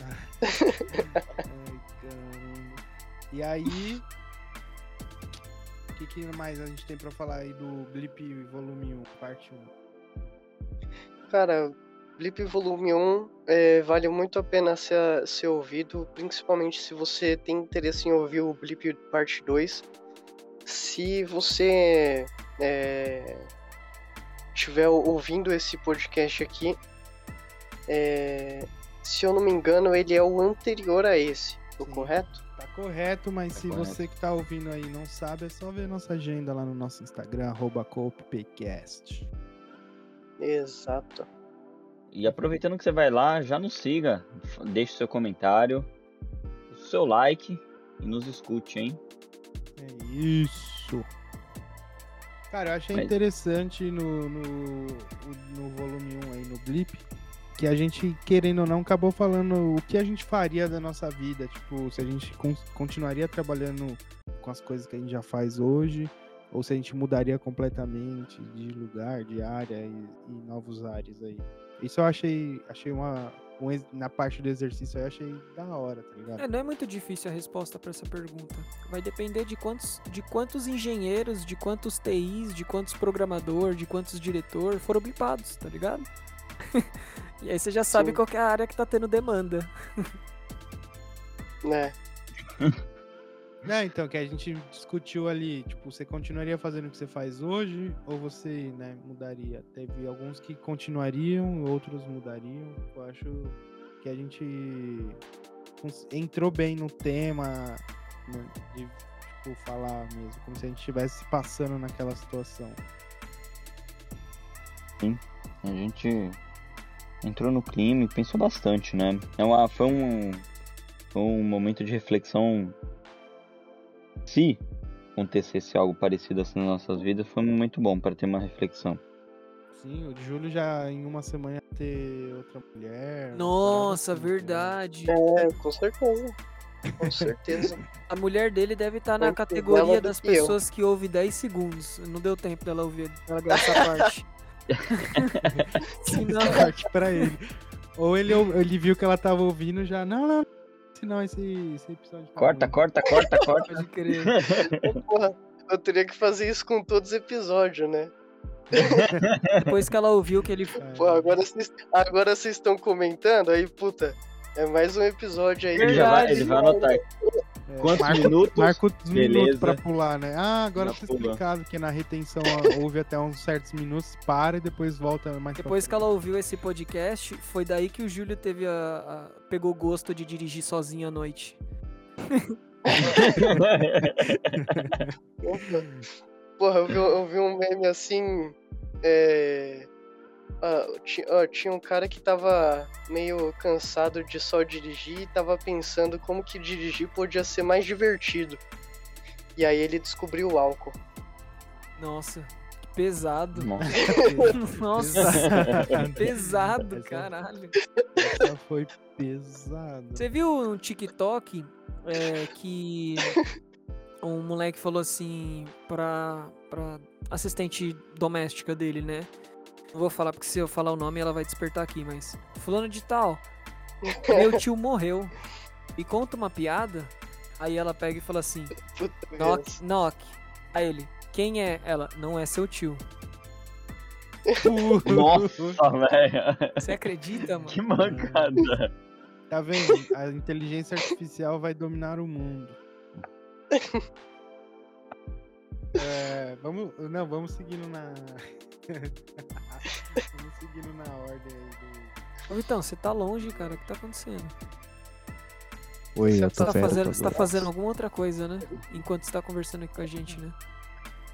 Ai, caramba. E aí. O que, que mais a gente tem pra falar aí do Blip Volume 1, parte 1? Cara, Blip Volume 1 é, vale muito a pena ser, ser ouvido, principalmente se você tem interesse em ouvir o Blip Parte 2. Se você é, estiver ouvindo esse podcast aqui, é, se eu não me engano, ele é o anterior a esse, tô Sim. correto? Correto, mas Tá se correto. você que tá ouvindo aí não sabe, é só ver nossa agenda lá no nosso Instagram, arroba CoopPcast. Exato. E aproveitando que você vai lá, já nos siga, deixe seu comentário, o seu like e nos escute, hein? É isso. Cara, eu achei Mas- interessante no, no, no volume 1 aí, no Blip, que a gente, querendo ou não, acabou falando o que a gente faria da nossa vida. Tipo, se a gente con- continuaria trabalhando com as coisas que a gente já faz hoje, ou se a gente mudaria completamente de lugar, de área e, e novos áreas aí. Isso eu achei, achei uma. um na parte do exercício eu achei da hora, tá ligado? É, não é muito difícil a resposta para essa pergunta. Vai depender de quantos, de quantos engenheiros, de quantos TIs, de quantos programador, de quantos diretor foram blipados, tá ligado? e aí você já sabe Sim. qual que é a área que tá tendo demanda. Né? Não, então, que a gente discutiu ali, tipo, você continuaria fazendo o que você faz hoje ou você, né, mudaria? Teve alguns que continuariam, outros mudariam. Eu acho que a gente entrou bem no tema né, de, tipo, falar mesmo, como se a gente estivesse passando naquela situação. A gente entrou no clima e pensou bastante, né? É uma, foi, um, foi um momento de reflexão. Se acontecesse algo parecido assim nas nossas vidas, foi um momento bom para ter uma reflexão. Sim, o de Júlio já em uma semana ia ter outra mulher. Nossa, verdade. É, com certeza. Com certeza. A mulher dele deve estar na Muito categoria das eu. pessoas que ouve 10 segundos. Não deu tempo dela ouvir ela essa parte. Senão, entendeu? parte pra ele. Ou ele, ele viu que ela tava ouvindo já. Não, não. Senão esse, esse episódio. tá Corta, ruim." corta, corta, corta. crer. Porra, eu teria que fazer isso com todos os episódios, né? Depois que ela ouviu que ele. É. Pô, agora vocês agora vocês estão comentando, aí, puta, é mais um episódio aí. Ele, já vai, ele vai anotar quantos marca, minutos. marca os minutos pra pular, né? Ah, agora tá explicado que na retenção houve até uns certos minutos, para e depois volta mais Depois que ela ouviu esse podcast, foi daí que o Júlio teve a, a- pegou gosto de dirigir sozinho à noite. Opa. Porra, eu vi, eu vi um meme assim. É. ti- ó, tinha um cara que tava meio cansado de só dirigir e tava pensando como que dirigir podia ser mais divertido. E aí ele descobriu o álcool. Nossa, que pesado. Nossa, Nossa, pesado, caralho. Essa foi pesada. Você viu um TikTok é, que um moleque falou assim pra, pra assistente doméstica dele, né? Não vou falar porque se eu falar o nome ela vai despertar aqui, mas. Fulano de tal, meu tio morreu. E conta uma piada. Aí ela pega e fala assim: Puta knock, knock. Aí ele: Quem é? Ela: Não é seu tio. Nossa, velho. Você acredita, mano? Que mancada. Tá vendo? A inteligência artificial vai dominar o mundo. É, vamos, não, vamos seguindo na. vamos seguindo na ordem aí do. Ô, Vitão, você tá longe, cara. O que tá acontecendo? Oi, Você eu Você tô tá, certo. fazendo, você tá fazendo alguma outra coisa, né? Enquanto você tá conversando aqui com a gente, né?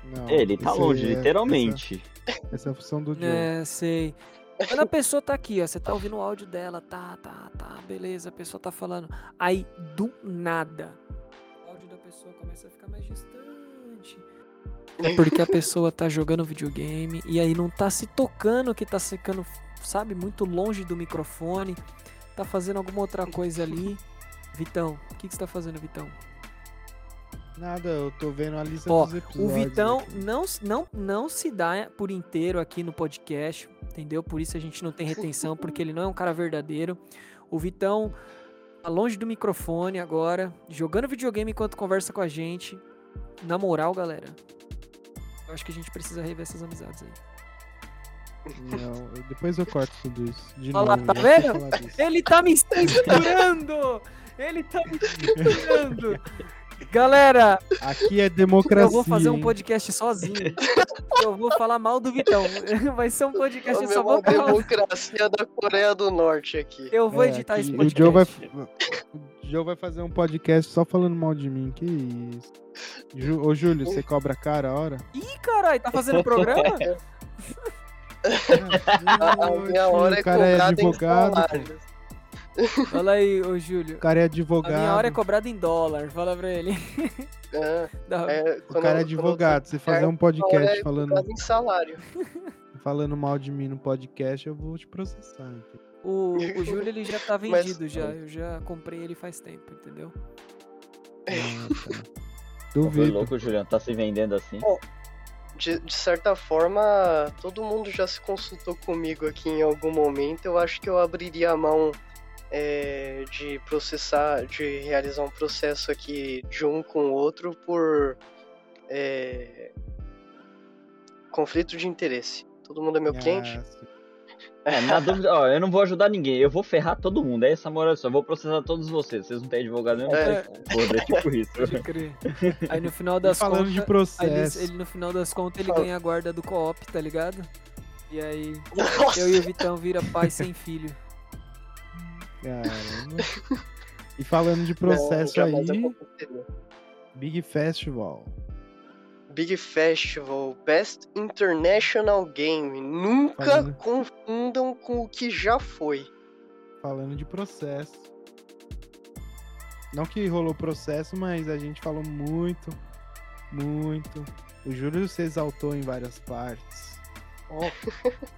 Não, Ele tá longe, é- literalmente. Essa, essa é a função do Joe. É, sei. Quando a pessoa tá aqui, ó, você tá ouvindo o áudio dela, tá, tá, tá, beleza, a pessoa tá falando. Aí, do nada, o áudio da pessoa começa a ficar mais distante. É porque a pessoa tá jogando videogame e aí não tá se tocando que tá ficando, sabe, muito longe do microfone. Tá fazendo alguma outra coisa ali. Vitão, o que, que você tá fazendo, Vitão? Nada, eu tô vendo a lista Ó, dos O episódios. Vitão aqui. não, não, não se dá por inteiro aqui no podcast, entendeu? Por isso a gente não tem retenção, porque ele não é um cara verdadeiro. O Vitão tá longe do microfone agora, jogando videogame enquanto conversa com a gente. Na moral, galera, eu acho que a gente precisa rever essas amizades aí. Não, depois eu corto tudo isso. De Olha lá, novo, tá já vou vendo? Ele tá me censurando! Ele tá me censurando! Galera, Aqui é democracia. eu vou fazer um hein? podcast sozinho. Eu vou falar mal do Vitão. Vai ser um podcast eu só vou falar. democracia da Coreia do Norte aqui. Eu vou É, editar aqui esse O podcast. Joe, vai, o Joe vai fazer um podcast só falando mal de mim. Que isso. Ju, ô, Júlio, você cobra cara a hora? Ih, caralho, tá fazendo programa? A, a minha hora é o cara é cobrada em advogado. pô. salários. Fala aí, ô Júlio. O cara é A advogado. minha hora é cobrada em dólar. Fala pra ele. É, é, O cara é advogado. Você fazer um a podcast é falando, em salário. falando mal de mim no podcast, eu vou te processar. entendeu? O, o Júlio ele já tá Mas- vendido já. Eu já comprei ele faz tempo, entendeu? Ah, tá. Foi Duvido. louco, Juliano, tá se vendendo assim. De, de certa forma, todo mundo já se consultou comigo aqui em algum momento. Eu acho que eu abriria a mão é, de processar, de realizar um processo aqui de um com o outro por é, conflito de interesse. Todo mundo é meu cliente? Ah, sim. É, na dúvida, ó, eu não vou ajudar ninguém, eu vou ferrar todo mundo. É essa moral só, eu vou processar todos vocês. Vocês não têm advogado mesmo? É. Foda, é tipo isso. Pode crer. Aí no final das falando contas. de Aí ele, processo. ele, no final das contas ele ganha a guarda do co-op, tá ligado? E aí Nossa! eu e o Vitão vira pai sem filho. Caramba. E falando de Não, processo jamais aí. Big Festival. Big Festival, Best International Game. Nunca Fazendo- confundam com o que já foi. Falando de processo. Não que rolou processo, mas a gente falou muito, muito. O Júlio se exaltou em várias partes.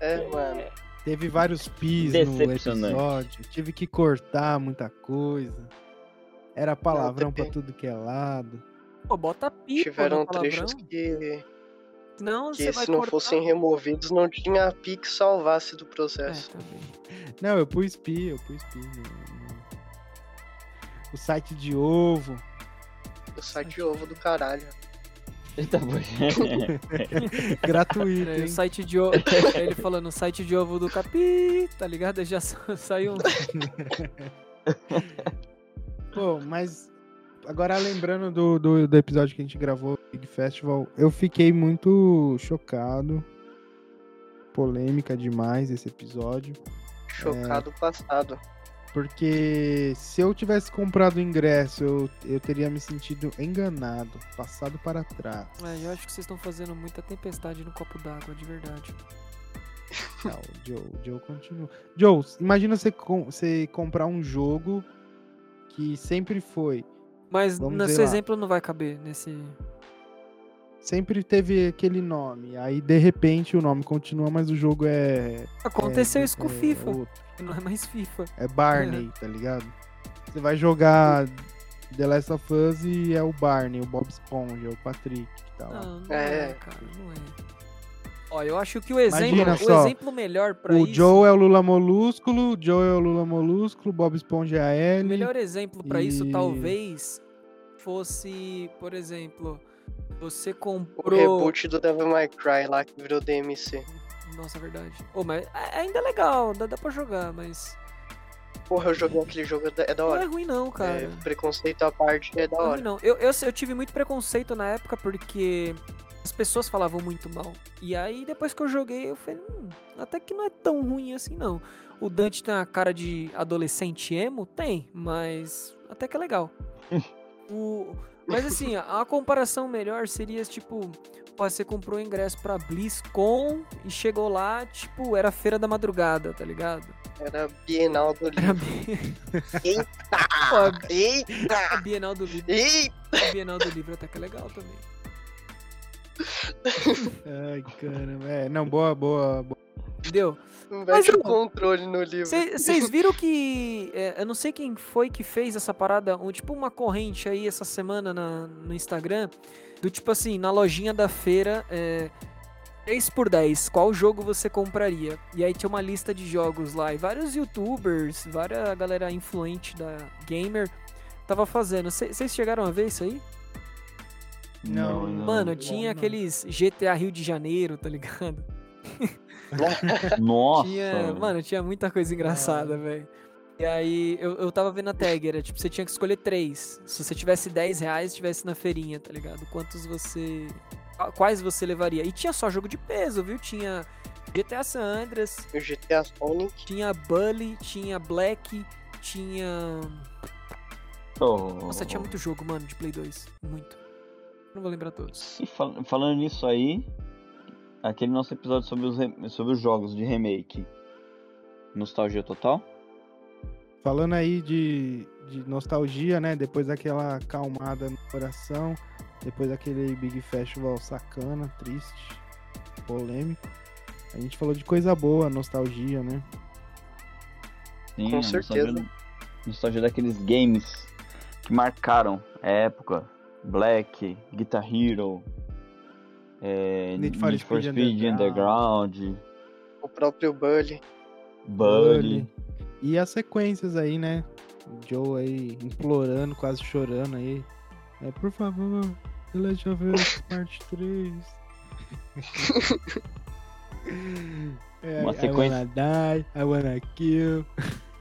É, mano. Teve vários pis no episódio. Tive que cortar muita coisa. Era palavrão pra tem- tudo que é lado. Pô, bota pi, Tiveram trechos que, Não, que você vai se não cortar. fossem removidos, não tinha pi que salvasse do É, processo. também. Não, eu pus pi, eu pus pi. O site de ovo. O site de ovo do caralho. Eita, pô. Gratuito, É, o site de ovo. Aí ele falando, o site de ovo do Capi, tá ligado? Já sa- saiu um. Pô, mas agora lembrando do, do, do episódio que a gente gravou, Big Festival, eu fiquei muito chocado. Polêmica demais esse episódio. Chocado passado. Porque se eu tivesse comprado o ingresso, eu, eu teria me sentido enganado, passado para trás. É, eu acho que vocês estão fazendo muita tempestade no copo d'água, de verdade. Não, o Joe, o Joe continua. Joe, imagina você, com, você comprar um jogo que sempre foi. Mas Vamos nesse ver lá. exemplo não vai caber nesse. Sempre teve aquele nome. Aí de repente o nome continua, mas o jogo é. Aconteceu é- isso com o é FIFA. que Não é mais FIFA. É Barney, tá ligado? Você vai jogar The Last of Us e é o Barney, o Bob Esponja, o Patrick e tal. Não, não é, É. cara, não é. Ó, eu acho que o exemplo, Imagina o exemplo melhor pra o isso. Joe é o Lula Molúsculo, o Joe é o Lula Molúsculo, o Bob Esponja é a O Ellie. melhor exemplo pra isso E- talvez fosse, por exemplo, você O comprou. reboot do Devil May Cry lá que virou DMC. Nossa, verdade. Ô, mas é- ainda é legal, dá, dá pra jogar, mas. Porra, eu joguei aquele jogo, é da- é da Não é hora. ruim, não, cara. É, preconceito à parte, é da Não, é ruim, hora. não. Eu, eu, eu tive muito preconceito na época porque as pessoas falavam muito mal. E aí, depois que eu joguei, eu falei, hum, até que não é tão ruim assim, não. O Dante tem a cara de adolescente emo? Tem, mas até que é legal. O- Mas assim, a, a comparação melhor seria, tipo, pô, você comprou o ingresso pra BlizzCon e chegou lá, tipo, era feira da madrugada, tá ligado? Era Bienal do Era Livro. bem- Eita! Pô, a Eita! Bienal do Livro, Eita! a Bienal do Livro até que é legal também. Ai, caramba. É, não, boa, boa, boa. Entendeu? Mete o controle no livro. Vocês viram que. é, eu não sei quem foi que fez essa parada, um, tipo uma corrente aí essa semana na- no Instagram. Do tipo assim, na lojinha da feira, é, 3 por 10, qual jogo você compraria? E aí tinha uma lista de jogos lá. E vários youtubers, várias galera influente da gamer tava fazendo. Vocês chegaram a ver isso aí? Não, ainda Mano, não. tinha não. aqueles GTA Rio de Janeiro, tá ligado? Nossa. Tinha, mano, tinha muita coisa engraçada, velho. E aí, eu, eu tava vendo a tag, era tipo, você tinha que escolher três. Se você tivesse 10 reais, tivesse na feirinha, tá ligado? Quantos você. qua- Quais você levaria? E tinha só jogo de peso, viu? Tinha GTA San Andreas, O GTA Sonic. tinha Bully, tinha Black, tinha. Oh. Nossa, tinha muito jogo, mano, de Play 2. Muito. Não vou lembrar todos. E fal- falando nisso aí, aquele nosso episódio sobre os, re- sobre os jogos de remake. Nostalgia total? Falando aí de, de nostalgia, né? Depois daquela acalmada no coração, depois daquele Big Festival sacana, triste, polêmico. A gente falou de coisa boa, nostalgia, né? Sim, Com certeza. Nostalgia, nostalgia daqueles games que marcaram a época. Black, Guitar Hero, é, Need for Need for Speed Speed Underground, O próprio Bully. Buddy. E as sequências aí, né? O Joe aí implorando, quase chorando aí. É, por favor, The Last of Us Parte 3. é, Uma I sequência- wanna die, I wanna kill.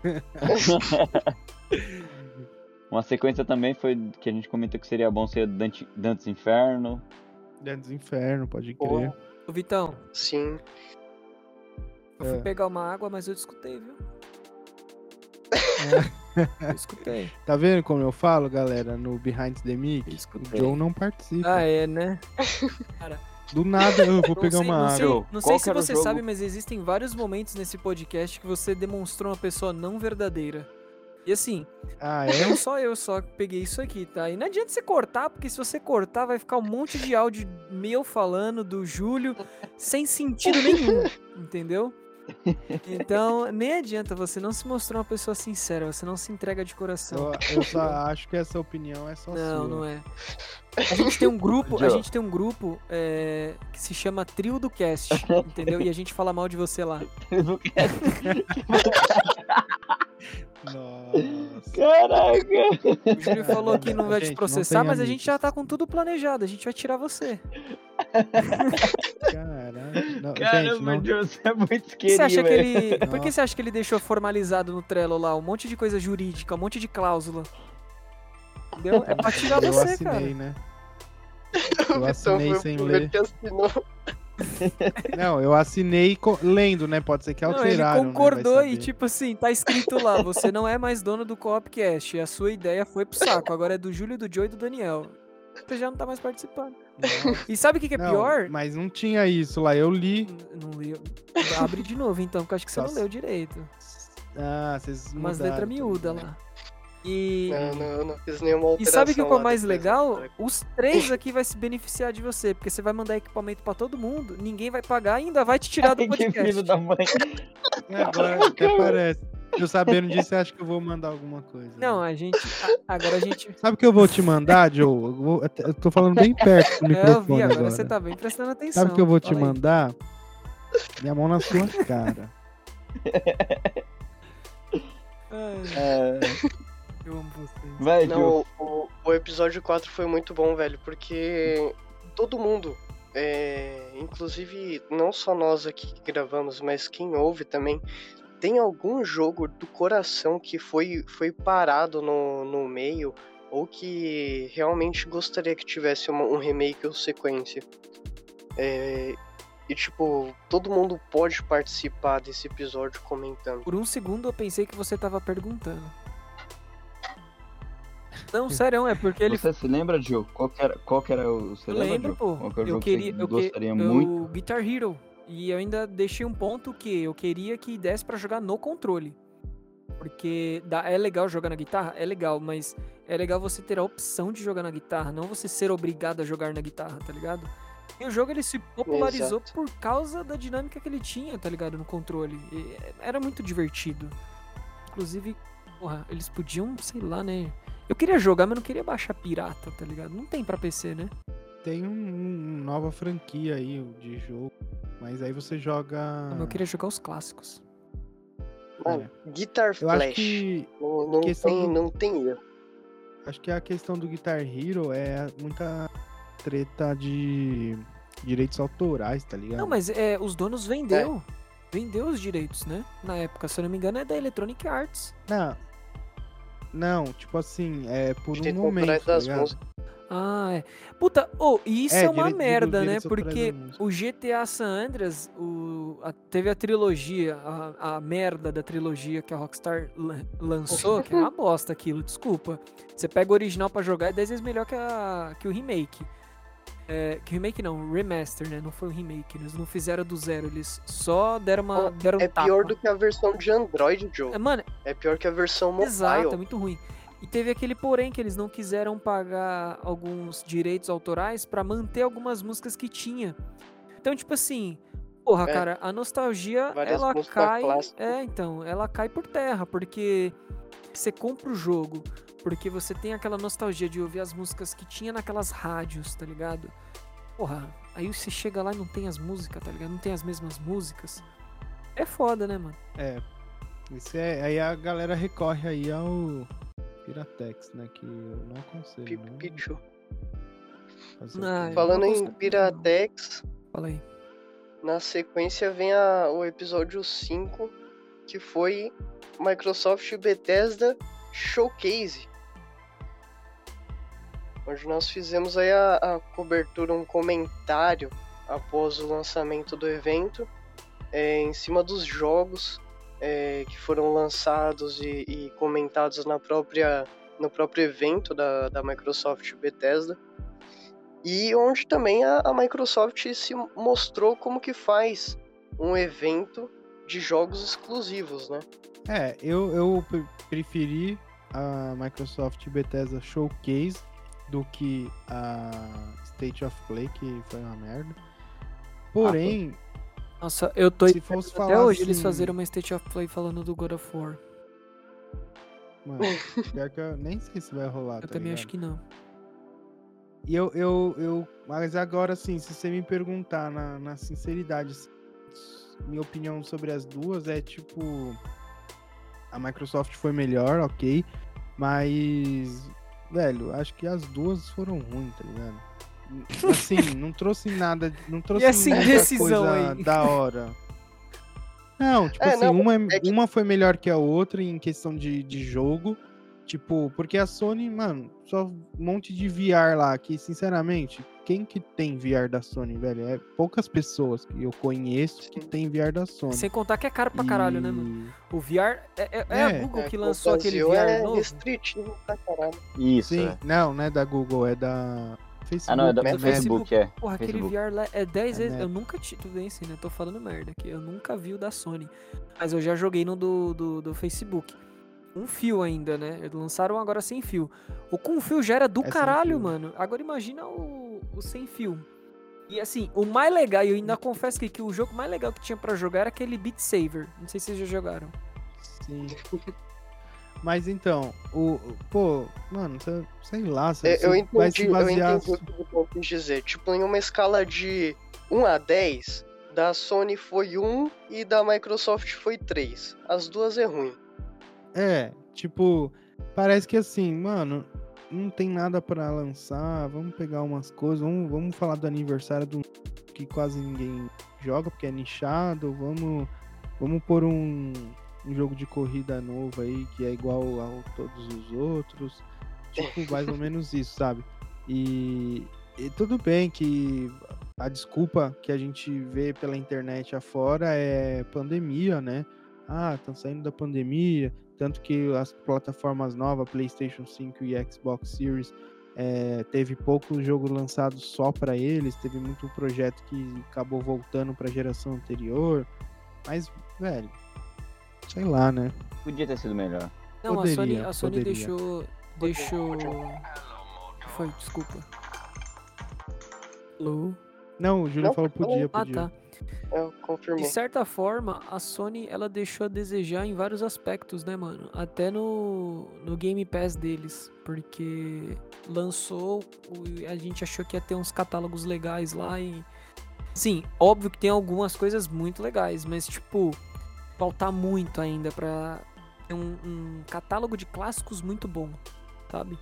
Uma sequência também foi que a gente comentou que seria bom ser Dante, Dantes Inferno. Dentro do inferno, pode crer. Ô, Vitão, Sim. eu fui É. pegar uma água, mas eu escutei, viu? Eu escutei. Tá vendo como eu falo, galera, no Behind the Mic? O Escutei. Joe não participa. Ah, é, né? Do nada eu vou Não pegar sei, uma não água. sei, não qual sei se você jogo? sabe, mas existem vários momentos nesse podcast que você demonstrou uma pessoa não verdadeira. E assim, Ah, é? não só eu só que peguei isso aqui, tá? E não adianta você cortar, porque se você cortar vai ficar um monte de áudio meu falando do Júlio sem sentido nenhum, entendeu? Então, nem adianta, você não se mostrar uma pessoa sincera, você não se entrega de coração. Eu, eu só acho que essa opinião é só Não, sua. não é. A gente tem um grupo, a gente tem um grupo é, que se chama Trio do Cast, entendeu? E a gente fala mal de você lá. Nossa. Caraca! O Júlio falou que não vai Gente, te processar, mas a gente já tá com tudo planejado, a gente vai tirar você. Caraca. Não, Caramba, gente, não, Deus, você é muito Por que, você acha querido, que velho. ele, por que você acha que ele deixou formalizado no Trello lá? Um monte de coisa jurídica, um monte de cláusula. Entendeu? É pra tirar eu você, assinei, cara. né? Eu assinei sem ler. Não, eu assinei lendo, né? Pode ser que Não, ele alteraram. né? Concordou e, saber. tipo assim, tá escrito lá: você não é mais dono do Coopcast. A sua ideia foi pro saco. Agora é do Júlio, do Joe e do Daniel. Você já não tá mais participando. E sabe o que, que é Não, pior? Mas não tinha isso lá, eu li. N- Não li. Abre de novo, então, porque eu acho que você não Nossa. leu direito. Ah, vocês Umas letras miúdas né? lá. E. Não, não, eu não fiz nenhuma E alteração. sabe o que que é mais legal? Os três aqui vai se beneficiar de você, porque você vai mandar equipamento pra todo mundo, ninguém vai pagar e ainda vai te tirar do Ai, que filho podcast. da mãe. Agora até parece. Eu sabendo disso, você acha que eu vou mandar alguma coisa. Não, né? a gente. a- agora a gente. Sabe o que eu vou te mandar, Joe? Eu, vou- eu tô falando bem perto do É, eu microfone vi, agora, agora. você tá bem prestando atenção. Sabe o que eu vou te aí. mandar? Minha mão na sua cara. Ai, É, eu amo vocês. Não, o, o episódio 4 foi muito bom, velho, porque todo mundo, é, inclusive não só nós aqui que gravamos, mas quem ouve também, tem algum jogo do coração que foi, foi parado no, no meio ou que realmente gostaria que tivesse uma- um remake ou sequência. É, e tipo, todo mundo pode participar desse episódio comentando. Por um segundo eu pensei que você tava perguntando. Não, sério, é porque ele. Você se lembra, Gil? Qual que era, qual que era o. Você Eu lembra, lembro, Gil? pô. Qual que era o Eu jogo queria. que você Eu que, gostaria eu- muito? Guitar Hero. E eu ainda deixei um ponto que eu queria que desse pra jogar no controle. Porque dá- é legal jogar na guitarra? É legal, mas é legal você ter a opção de jogar na guitarra, não você ser obrigado a jogar na guitarra, tá ligado? E o jogo ele se popularizou Exato. por causa da dinâmica que ele tinha, tá ligado? No controle. E era muito divertido. Inclusive, porra, eles podiam, sei lá, né? Eu queria jogar, mas não queria baixar pirata, tá ligado? Não tem pra PC, né? Tem um, um- nova franquia aí de jogo, mas aí você joga. Eu queria jogar os clássicos. Mano, Guitar É. Eu acho Flash. que Não, não questão tem, não tem erro. acho que a questão do Guitar Hero é muita treta de direitos autorais, tá ligado? Não, mas é, os donos vendeu. Vendeu os direitos, né? Na época, se eu não me engano, é da Electronic Arts. Não. Não, tipo assim, é por um momento, tá. Ah, é. Puta, oh, e isso É, é, uma merda, né? Porque o GTA San Andreas, o, a- teve a trilogia, a, a merda da trilogia que a Rockstar lan- lançou, que é uma bosta aquilo, desculpa. Você pega o original pra jogar, é 10 vezes melhor que, a, que o remake. É, que remake não, remaster, né? Não foi o remake, eles não fizeram do zero, eles só deram uma. Ó, deram um É pior do que a versão de Android, Joe. É, Mano, É pior que a versão mobile. Exato, é muito ruim. E teve aquele porém que eles não quiseram pagar alguns direitos autorais pra manter algumas músicas que tinha. Então, tipo assim, porra, É. cara, a nostalgia Várias ela cai, é, então, ela cai por terra, porque você compra o jogo, porque você tem aquela nostalgia de ouvir as músicas que tinha naquelas rádios, tá ligado? Porra, aí você chega lá e não tem as músicas, tá ligado? Não tem as mesmas músicas. É foda, né, mano? É. Isso é, aí a galera recorre aí ao Piratex, né? Que eu não aconselho. Não Pichu. Não, Falando em Piratex, Fala aí. na sequência vem a- o episódio 5, que foi Microsoft Bethesda Showcase. Onde nós fizemos aí a, a cobertura, um comentário após o lançamento do evento, é, em cima dos jogos é, que foram lançados e, e comentados na própria, no próprio evento da, da Microsoft Bethesda. E onde também a, a Microsoft se mostrou como que faz um evento de jogos exclusivos, né? É, eu, eu pre- preferi a Microsoft Bethesda Showcase do que a State of Play, que foi uma merda. Porém, Nossa, eu tô Se fosse até hoje eles assim- fazerem uma State of Play falando do God of War. mano, pior que eu nem sei se vai rolar. Eu tá também acho ligado? que não. E eu, eu, eu. Mas agora sim, se você me perguntar na, na sinceridade, assim, minha opinião sobre as duas é tipo. A Microsoft foi melhor, ok. Mas. Velho, acho que as duas foram ruins, tá ligado? Assim, não trouxe nada. Não trouxe essa muita indecisão coisa aí? da hora. Não, tipo É, assim, não, uma, é que- uma foi melhor que a outra em questão de, de jogo. Tipo, porque a Sony, mano, só um monte de VR lá, que sinceramente, quem que tem VR da Sony, velho? É poucas pessoas que eu conheço que tem VR da Sony. Sem contar que é caro pra caralho, né, mano? E- O VR. É, é- é a É. Google É, que lançou aquele VR é novo? restritivo pra caralho. Isso, Sim, é. não, não é da Google, é da Facebook. Ah, não, é da né? do Facebook, é. Porra, aquele Facebook. VR lá é 10 É vezes. Eu Meta. nunca tive. Tudo bem assim, né? Tô falando merda aqui. Eu nunca vi o da Sony. Mas eu já joguei no do, do, do Facebook. Um fio ainda, né? Eles lançaram agora sem fio. O com fio já era do É caralho, mano. Agora imagina o, o sem fio. E assim, o mais legal, e eu ainda confesso que, que o jogo mais legal que tinha pra jogar era aquele Beat Saber. Não sei se vocês já jogaram. Sim. Mas então, o. Pô, mano, sei lá, você É, eu vai se entendi, eu basear. entendi o que Paul quis dizer. Tipo, em uma escala de 1 a 10, da Sony foi 1 e da Microsoft foi 3. As duas é ruim. É, tipo, parece que assim, mano, não tem nada pra lançar, vamos pegar umas coisas, vamos, vamos falar do aniversário do que quase ninguém joga, porque é nichado, vamos, vamos pôr um, um jogo de corrida novo aí, que é igual a todos os outros, tipo, mais ou menos isso, sabe? E, e tudo bem que a desculpa que a gente vê pela internet afora é pandemia, né? Ah, estão saindo da pandemia, tanto que as plataformas novas, PlayStation 5 e Xbox Series, é, teve pouco jogo lançado só para eles, teve muito projeto que acabou voltando para a geração anterior. Mas, velho, sei lá, né? Podia ter sido melhor. Não, a Sony, Poderia, a Sony poderia. deixou. Deixou. Foi, desculpa. Alô? Não, o Júlio falou podia, Ah, podia. tá. Eu confirmei. De certa forma, a Sony ela deixou a desejar em vários aspectos, né, mano? Até no, no Game Pass deles, porque lançou, a gente achou que ia ter uns catálogos legais lá e sim, óbvio que tem algumas coisas muito legais, mas tipo, falta muito ainda ter um, um catálogo de clássicos muito bom, sabe?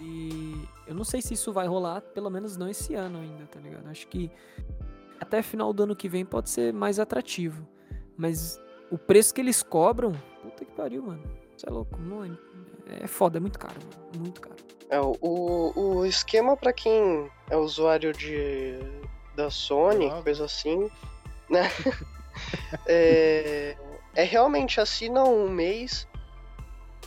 E eu não sei se isso vai rolar, pelo menos não esse ano ainda, tá ligado? Acho que até final do ano que vem pode ser mais atrativo. Mas o preço que eles cobram, puta que pariu, mano. Você é louco, não é, é foda, é muito caro, mano. Muito caro. É, o, o esquema pra quem é usuário de da Sony, coisa assim, né? é, é realmente assina um mês,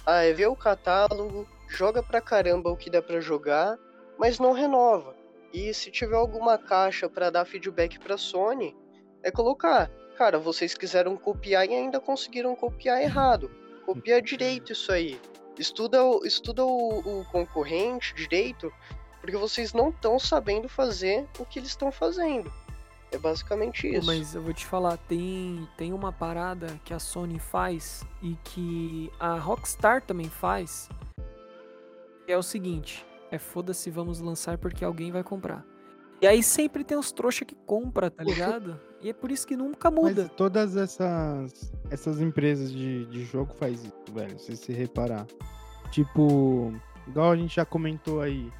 aí vê o catálogo, joga pra caramba o que dá pra jogar, mas não renova. E se tiver alguma caixa pra dar feedback pra Sony, é colocar, cara, vocês quiseram copiar e ainda conseguiram copiar errado. Copia direito isso aí. Estuda, o- estuda o, o concorrente direito, porque vocês não estão sabendo fazer o que eles estão fazendo. É basicamente isso. Mas eu vou te falar, tem, tem uma parada que a Sony faz e que a Rockstar também faz. É o seguinte: é foda-se, vamos lançar porque alguém vai comprar. E aí sempre tem uns trouxa que compra, tá ligado? e é por isso que nunca muda. Mas todas essas, essas empresas de, de jogo faz isso, velho, se você reparar. Tipo, igual a gente já comentou aí,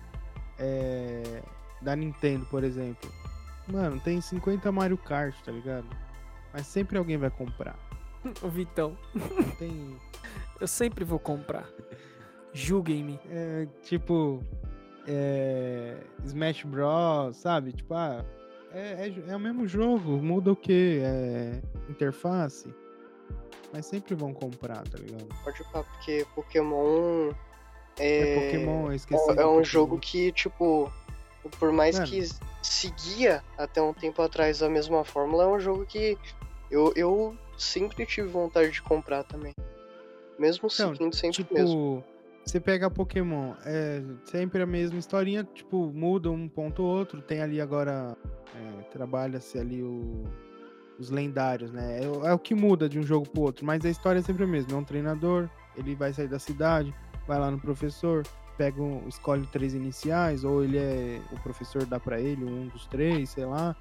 é, da Nintendo, por exemplo. Mano, tem 50 Mario Kart, tá ligado? Mas sempre alguém vai comprar. Ô Vitão, tem. eu sempre vou comprar. Julguem-me. É, tipo, é, Smash Bros, sabe? Tipo, ah, é, é, é o mesmo jogo, muda o que? É interface. Mas sempre vão comprar, tá ligado? Pode falar, porque Pokémon É, é, Pokémon, é- esqueci. é do um Pokémon. jogo que, tipo, por mais Mano. que seguia até um tempo atrás a mesma fórmula, é um jogo que eu, eu sempre tive vontade de comprar também. Mesmo Então, seguindo sempre mesmo. Você pega Pokémon, é sempre a mesma historinha, tipo, muda um ponto ou outro. Tem ali agora, é, trabalha-se ali o- os lendários, né? É, o- é o que muda de um jogo pro outro, mas a história é sempre a mesma. É um treinador, ele vai sair da cidade, vai lá no professor, pega um, escolhe três iniciais, ou ele é. O professor dá pra ele um dos três, sei lá.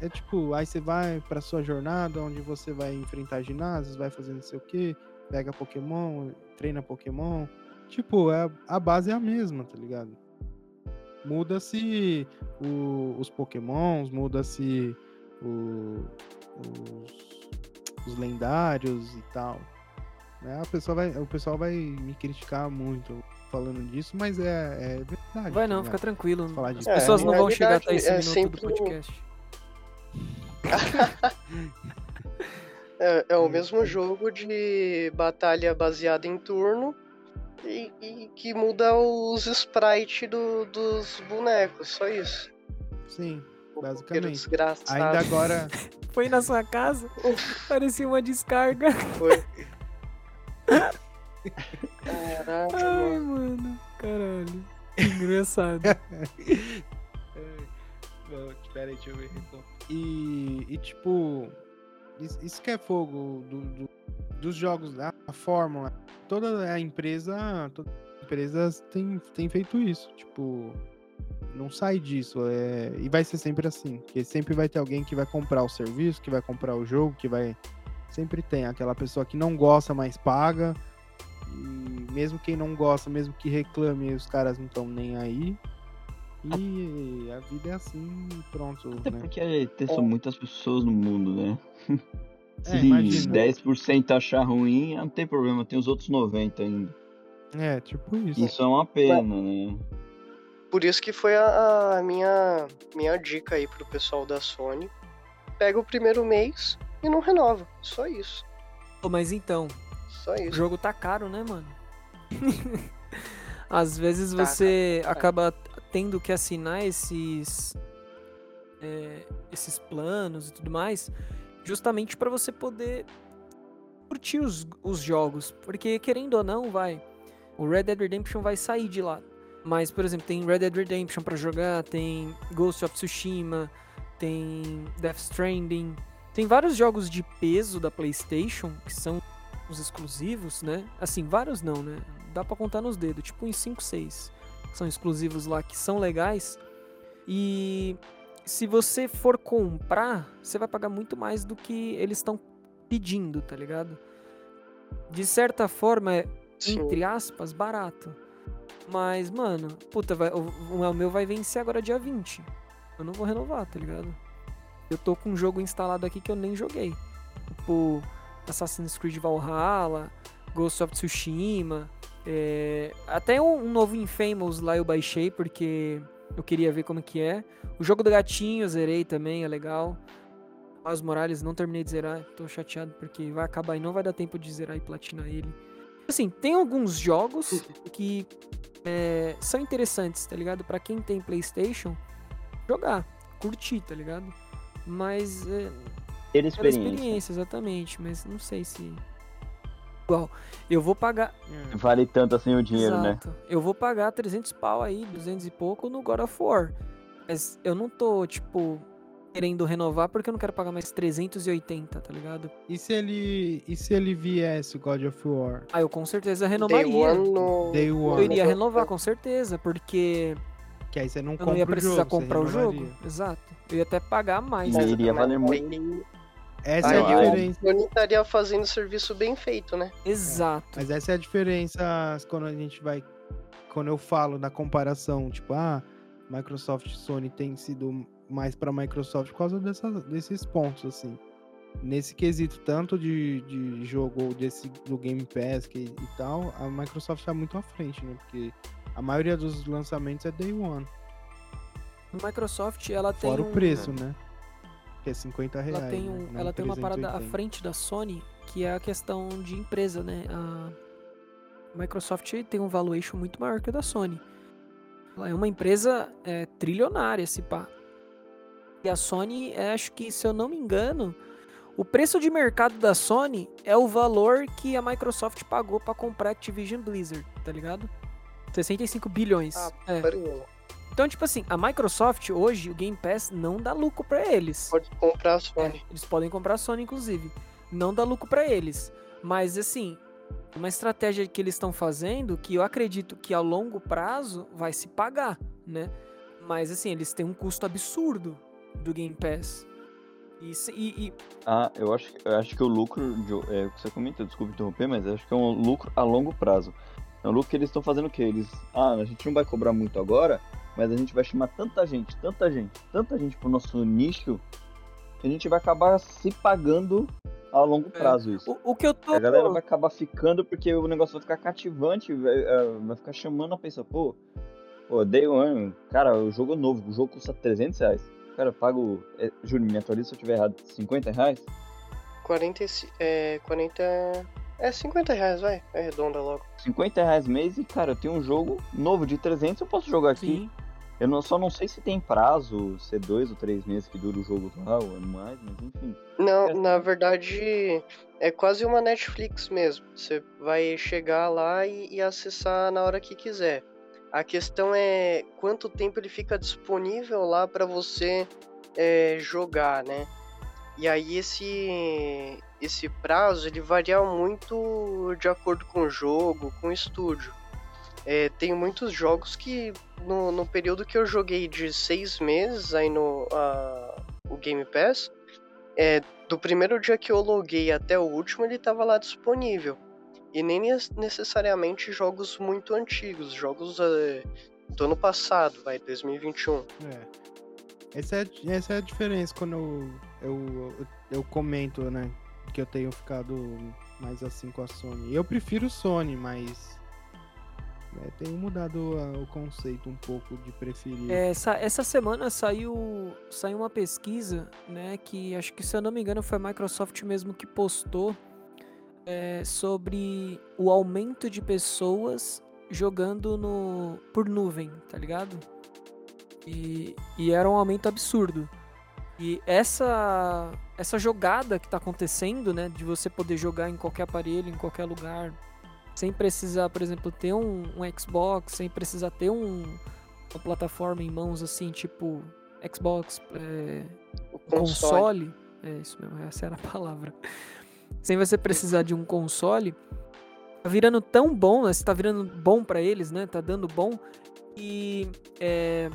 É tipo, aí você vai pra sua jornada, onde você vai enfrentar ginásios, vai fazer não sei o quê, pega Pokémon, treina Pokémon. Tipo, é, a base é a mesma, tá ligado? Muda-se os Pokémons, muda-se os, os lendários e tal. Né? A pessoa vai, o pessoal vai me criticar muito falando disso, mas é, é verdade. Vai tá não, fica tranquilo. Falar As disso. É, pessoas não na vão chegar até esse é minuto sempre do o- podcast. É, é o Hum, mesmo é. jogo de batalha baseada em turno e, e que muda os sprites do- dos bonecos, só isso. Sim, Basicamente. ainda agora. Foi na sua casa? Parecia uma descarga. foi. Caraca, Ai, mano. mano. Caralho. Engraçado. Bom, Espera aí, deixa eu ver. E, e tipo, isso, isso que é fogo do, do- dos jogos, da a fórmula. Toda a empresa, todas as empresas têm feito isso. Tipo, não sai disso. É, e vai ser sempre assim. Porque sempre vai ter alguém que vai comprar o serviço, que vai comprar o jogo, que vai. Sempre tem aquela pessoa que não gosta, mas paga. E mesmo quem não gosta, mesmo que reclame, os caras não estão nem aí. E a vida é assim e pronto, Até né? porque tem são muitas pessoas no mundo, né? Se É, imagina. 10% achar ruim, não tem problema, tem os outros 90 ainda. É, tipo isso. Isso é uma pena, né? por isso que foi a, a minha, minha dica aí pro pessoal da Sony. Pega o primeiro mês e não renova. Só isso. Pô, mas então, Só o isso. jogo tá caro, né, mano? Às vezes Tá, você tá, tá. acaba tendo que assinar esses é, esses planos e tudo mais, justamente pra você poder curtir os, os jogos, porque querendo ou não, vai, o Red Dead Redemption vai sair de lá. Mas, por exemplo, tem Red Dead Redemption pra jogar, tem Ghost of Tsushima, tem Death Stranding, tem vários jogos de peso da PlayStation que são os exclusivos, né? Assim, vários não, né? Dá pra contar nos dedos, tipo uns 5, 6. São exclusivos lá que são legais. E se você for comprar, você vai pagar muito mais do que eles estão pedindo, tá ligado? De certa forma, é, entre aspas, barato. Mas, mano, puta, vai, o, o meu vai vencer agora dia 20. Eu não vou renovar, tá ligado? Eu tô com um jogo instalado aqui que eu nem joguei. Tipo, Assassin's Creed Valhalla, Ghost of Tsushima. É, até um, um novo Infamous lá eu baixei porque eu queria ver como que é. O jogo do gatinho eu zerei também, é legal. Miles Morales não terminei de zerar, tô chateado porque vai acabar e não vai dar tempo de zerar e platinar ele. Assim, tem alguns jogos que é, são interessantes, tá ligado? Pra quem tem PlayStation, jogar, curtir, tá ligado? Mas é, Ter experiência. experiência, exatamente, mas não sei se. Igual, eu vou pagar. Vale tanto assim o dinheiro, né? Exato. Eu vou pagar 300 pau aí, 200 e pouco no God of War. Mas eu não tô, tipo, querendo renovar porque eu não quero pagar mais 380, tá ligado? E se ele. E se ele viesse o God of War? Ah, eu com certeza Day renovaria. One no... Day Eu One. iria renovar, com certeza, porque Que aí você não eu compra não ia o precisar jogo, comprar o jogo. Exato. Eu ia até pagar mais. Mas- iria valer muito. Essa Aí é a diferença. Eu não estaria fazendo serviço bem feito, né? Exato. Mas essa é a diferença quando a gente vai. Quando eu falo na comparação, tipo, ah, Microsoft e Sony tem sido mais pra Microsoft por causa dessa- desses pontos, assim. Nesse quesito, tanto de, de jogo desse, do Game Pass que, e tal, a Microsoft tá muito à frente, né? Porque a maioria dos lançamentos é Day One. Microsoft, ela tem Fora um, o preço, né? Que é 50 reais. ela tem, né? um, Não ela tem uma parada à 380. frente da Sony, que é a questão de empresa, né? A Microsoft tem um valuation muito maior que o da Sony. Ela é uma empresa é, trilionária, se pá. E a Sony, é, acho que, se eu não me engano, o preço de mercado da Sony é o valor que a Microsoft pagou pra comprar Activision Blizzard, tá ligado? 65 bilhões. Ah, É. Pariu. Então, tipo assim, a Microsoft hoje, o Game Pass não dá lucro pra eles. Pode comprar a É, Sony. eles podem comprar a Sony, inclusive. Não dá lucro pra eles. Mas, assim, uma estratégia que eles estão fazendo que eu acredito que a longo prazo vai se pagar, né? Mas, assim, eles têm um custo absurdo do Game Pass. E, e- e- Ah, eu acho, eu acho que o lucro, de- é o que você comentou, desculpa interromper, mas eu acho que é um lucro a longo prazo. É um lucro que eles estão fazendo o quê? Eles, ah, a gente não vai cobrar muito agora, mas a gente vai chamar tanta gente, tanta gente, tanta gente pro nosso nicho, que a gente vai acabar se pagando a longo É. prazo isso. o, o que eu tô. A galera vai acabar ficando porque o negócio vai ficar cativante, vai, é, vai ficar chamando a pessoa, pô, pô, Day One, cara, o jogo é novo, o jogo custa 300 reais. Cara, eu pago, é, Júlio, me atualiza se eu tiver errado, 50 reais? 40, e ci- é, 40. É 50 reais, vai. Arredonda logo. 50 reais mês e, cara, eu tenho um jogo novo de 300, eu posso jogar aqui. Sim. Eu não, só não sei se tem prazo, se é dois ou três meses que dura o jogo lá, ou é mais, mas enfim. Não, É. na verdade, é quase uma Netflix mesmo. Você vai chegar lá e, e acessar na hora que quiser. A questão é quanto tempo ele fica disponível lá para você é, jogar, né? E aí esse esse prazo ele varia muito de acordo com o jogo, com o estúdio. É, tem muitos jogos que no, no período que eu joguei de seis meses aí no a- o Game Pass, é, do primeiro dia que eu loguei até o último, ele estava lá disponível. E nem necessariamente jogos muito antigos, jogos é, do ano passado, vai, 2021. É. Essa é, essa é a diferença quando eu, eu, eu, eu comento, né? Que eu tenho ficado mais assim com a Sony. Eu prefiro Sony, mas né, tenham mudado a- o conceito um pouco de preferir. É, essa, essa semana saiu, saiu uma pesquisa, né, que acho que se eu não me engano foi a Microsoft mesmo que postou é, sobre o aumento de pessoas jogando no por nuvem, tá ligado? E, e era um aumento absurdo. E essa essa jogada que tá acontecendo, né, de você poder jogar em qualquer aparelho, em qualquer lugar, sem precisar, por exemplo, ter um, um Xbox, sem precisar ter um, uma plataforma em mãos assim, tipo Xbox, é, console. console. É isso mesmo, essa era a palavra. Sem você precisar de um console, tá virando tão bom, né? Tá virando bom pra eles, né? Tá dando bom. E é,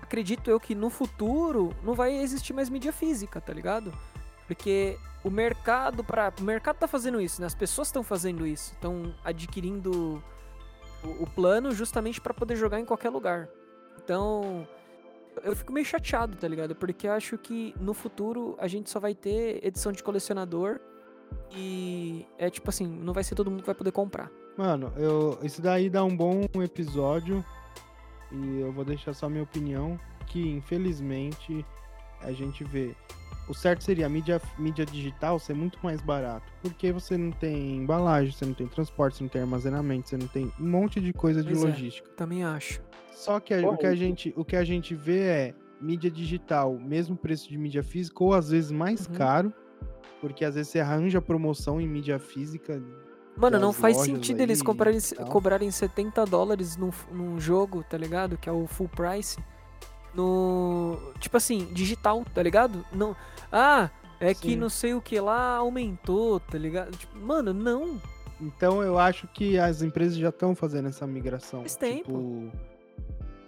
acredito eu que no futuro não vai existir mais mídia física, tá ligado? Porque o mercado para o mercado tá fazendo isso, né? As pessoas estão fazendo isso, estão adquirindo o, o plano justamente para poder jogar em qualquer lugar. Então, eu fico meio chateado, tá ligado? Porque acho que no futuro a gente só vai ter edição de colecionador e é tipo assim, não vai ser todo mundo que vai poder comprar. Mano, eu, isso daí dá um bom episódio e eu vou deixar só minha opinião, que infelizmente a gente vê. O certo seria a mídia, mídia digital ser muito mais barato, porque você não tem embalagem, você não tem transporte, você não tem armazenamento, você não tem um monte de coisa de Pois é. logística. Também acho. Só que a- o, que a gente, o que a gente vê é mídia digital, mesmo preço de mídia física, ou às vezes mais Uhum. caro, porque às vezes você arranja promoção em mídia física. Mano, não faz sentido eles comprarem, cobrarem 70 dólares num, num jogo, tá ligado? Que é o full price. No. Tipo assim, digital, tá ligado? Não. Ah, é que Sim. não sei o que lá aumentou, tá ligado? Tipo, mano, não. Então eu acho que as empresas já estão fazendo essa migração. Faz tempo. Tipo,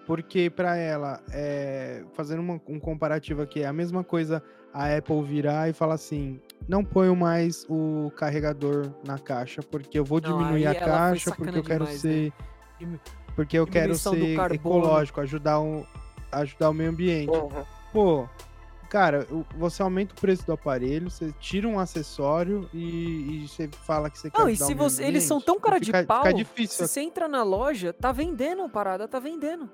porque para ela, é, fazendo uma- um comparativo aqui, é a mesma coisa a Apple virar e falar assim: não ponho mais o carregador na caixa, porque eu vou Não, diminuir a caixa, porque sacana eu quero demais, né? ser. Dimi- Porque eu quero ser ecológico, ajudar o, ajudar o meio ambiente. Uhum. Pô, cara, você aumenta o preço do aparelho, você tira um acessório e, e você fala que você quer Não, e se o meio você. Eles são tão cara de fica, pau. Fica Se difícil. você entra na loja, tá vendendo a parada, tá vendendo.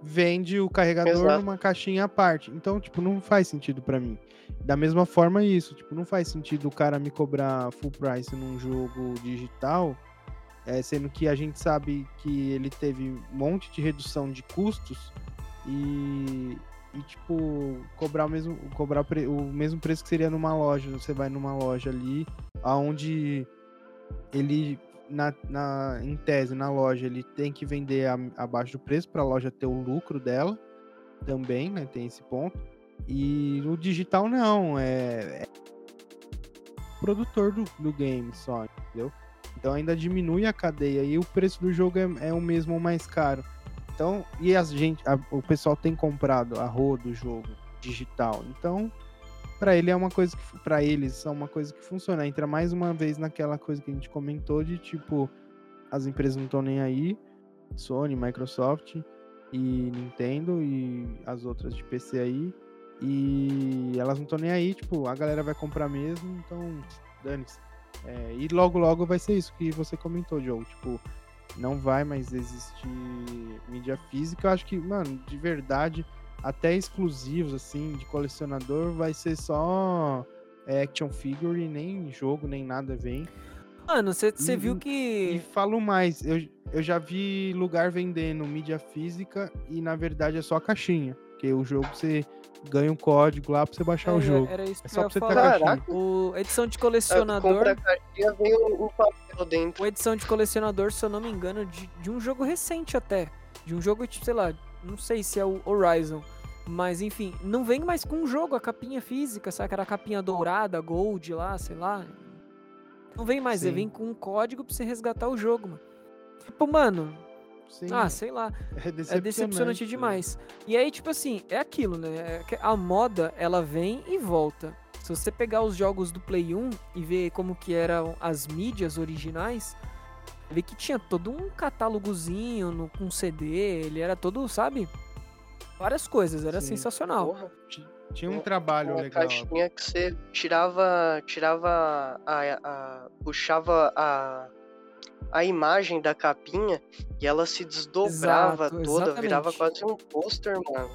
Vende o carregador Exato. numa caixinha à parte. Então, tipo, não faz sentido pra mim. Da mesma forma, isso. Tipo, não faz sentido o cara me cobrar full price num jogo digital, é, sendo que a gente sabe que ele teve um monte de redução de custos e, e tipo, cobrar o mesmo, cobrar o mesmo preço que seria numa loja. Você vai numa loja ali, aonde ele, na, na, em tese, na loja, ele tem que vender a- abaixo do preço para a loja ter o lucro dela também, né? Tem esse ponto. E o digital não, é, é produtor do, do game só, entendeu? Então ainda diminui a cadeia e o preço do jogo é, é o mesmo ou mais caro. Então, e a gente, a- o pessoal tem comprado a rodo do jogo digital. Então, para ele é uma coisa que para eles é uma coisa que funciona. Entra mais uma vez naquela coisa que a gente comentou de tipo as empresas não estão nem aí, Sony, Microsoft e Nintendo e as outras de PC aí. E elas não estão nem aí, tipo, a galera vai comprar mesmo, então dane-se. É, e logo logo vai ser isso que você comentou, Diogo. Tipo, não vai mais existir mídia física. Eu acho que, mano, de verdade, até exclusivos, assim, de colecionador, vai ser só é, action figure, e nem jogo, nem nada vem. Mano, você E- viu E que. falo mais, eu, eu já vi lugar vendendo mídia física e na verdade é só a caixinha. Porque o jogo você ganha um código lá pra você baixar o É, jogo. Era isso É que só eu pra você ter a. O edição de colecionador. Compra a caixinha, vem o, o papel dentro. O edição de colecionador, se eu não me engano, de, de um jogo recente até. De um jogo, tipo, sei lá, não sei se é o Horizon. Mas enfim, não vem mais com o jogo, a capinha física, sabe? Aquela capinha dourada, gold lá, sei lá. Não vem mais, ele Sim. vem com um código pra você resgatar o jogo, mano. Tipo, mano, Sim, ah, sei lá. é É decepcionante. decepcionante demais. E aí, tipo assim, é aquilo, né? É que A moda, ela vem e volta. Se você pegar os jogos do Play 1 e ver como que eram as mídias originais, vê que tinha todo um catálogozinho no, com CD, ele era todo, sabe? Várias coisas, era Sim. sensacional. Porra, Tinha um trabalho uma legal. caixinha que você tirava, tirava a, a- puxava a, a imagem da capinha e ela se desdobrava Exato, toda, virava exatamente. quase um pôster, mano.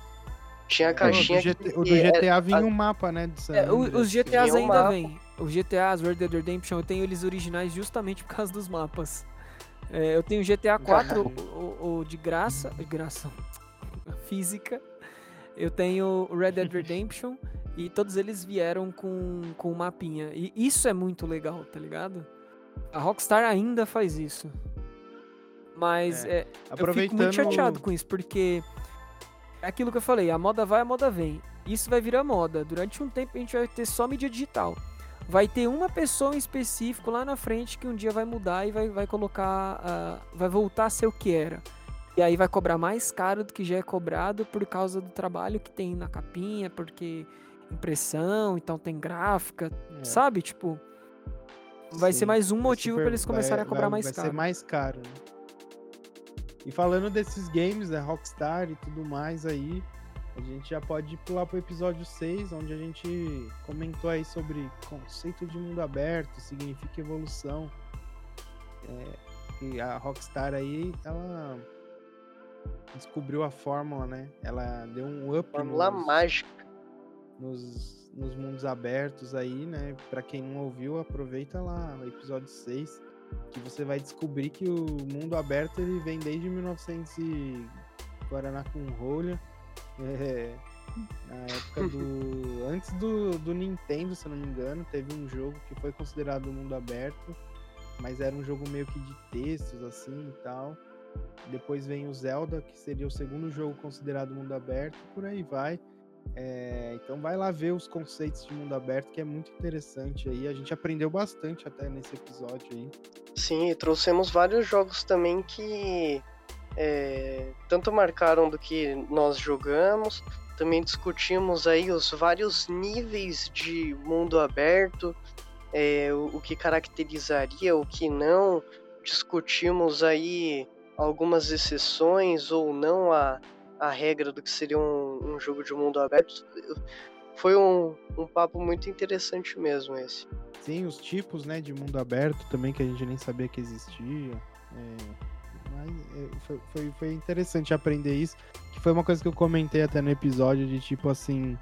Tinha a O do, caixinha GT que, o do que é- GTA vinha um mapa, né? É, o- os GTAs um ainda vêm. Os GTAs, Red Dead Redemption, eu tenho eles originais justamente por causa dos mapas. É, eu tenho o GTA 4 o, o- o de graça, de graça, física. Eu tenho o Red Dead Redemption e todos eles vieram com, com o mapinha. E isso é muito legal, tá ligado? A Rockstar ainda faz isso. Mas é, eu fico muito chateado com isso, porque é aquilo que eu falei, a moda vai, a moda vem. Isso vai virar moda. Durante um tempo a gente vai ter só mídia digital. Vai ter uma pessoa em específico lá na frente que um dia vai mudar e vai, vai colocar. ah, vai voltar a ser o que era. E aí vai cobrar mais caro do que já é cobrado por causa do trabalho que tem na capinha, porque impressão, então tem gráfica, É. sabe? Tipo, vai ser Sim, mais um vai motivo para eles começarem vai- a cobrar vai- mais vai caro. ser mais caro. né? E falando desses games, né, Rockstar e tudo mais aí, a gente já pode pular pro episódio 6, onde a gente comentou aí sobre conceito de mundo aberto, significa evolução. É, e a Rockstar aí, ela descobriu a fórmula, né? Ela deu um up Fórmula nos- mágica. Nos, nos mundos abertos aí, né? Pra quem não ouviu, aproveita lá o episódio 6, que você vai descobrir que o mundo aberto ele vem desde 1900 e Guaraná com rolha. É, na época do. Antes do, do Nintendo, se não me engano, teve um jogo que foi considerado mundo aberto, mas era um jogo meio que de textos assim e tal. Depois vem o Zelda, que seria o segundo jogo considerado mundo aberto, e por aí vai. É, então vai lá ver os conceitos de mundo aberto, que é muito interessante aí. A gente aprendeu bastante até nesse episódio aí. Sim, trouxemos vários jogos também que é, tanto marcaram do que nós jogamos. Também discutimos aí os vários níveis de mundo aberto, é, o, o que caracterizaria, o que não. Discutimos aí algumas exceções ou não a, a regra do que seria um, um jogo de mundo aberto. Foi um, um papo muito interessante mesmo esse. Sim, os tipos né, de mundo aberto também, que a gente nem sabia que existia. É, é, foi, foi, foi interessante aprender isso. Que foi uma coisa que eu comentei até no episódio de tipo assim.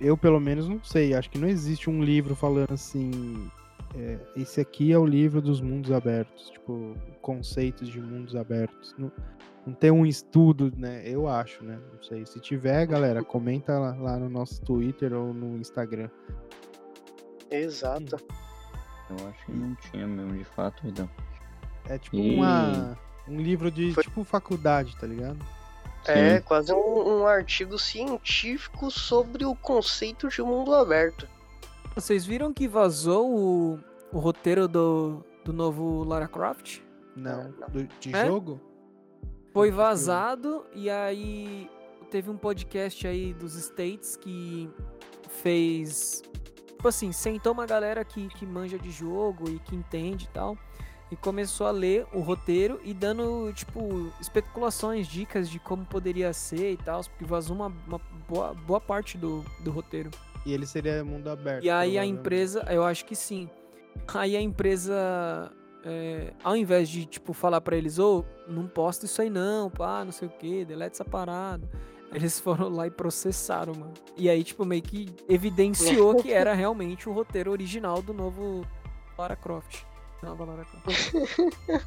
Eu pelo menos não sei, acho que não existe um livro falando assim. é, esse aqui é o livro dos mundos abertos, tipo, conceitos de mundos abertos. Não tem um estudo, né? Eu acho, né? Não sei. Se tiver, galera, comenta lá, lá no nosso Twitter ou no Instagram. Exato. Eu acho que não tinha mesmo, de fato, então. É tipo E- uma, um livro de Foi- tipo faculdade, tá ligado? É Sim. quase um, um artigo científico sobre o conceito de mundo aberto. Vocês viram que vazou o, o roteiro do, do novo Lara Croft? Não. não. Do- de É? jogo? Foi vazado e aí teve um podcast aí dos States que fez. Tipo assim, sentou uma galera que, que manja de jogo e que entende e tal. E começou a ler o roteiro e dando, tipo, especulações, dicas de como poderia ser e tal. Porque vazou uma, uma boa, boa parte do, do roteiro. E ele seria mundo aberto. E aí a empresa, eu acho que sim. Aí a empresa, é, ao invés de, tipo, falar pra eles, ô, não posta isso aí não, pá, não sei o que, delete essa parada. Eles foram lá e processaram, mano. E aí, tipo, meio que evidenciou que era realmente o roteiro original do novo Lara Croft. Nova Lara Croft.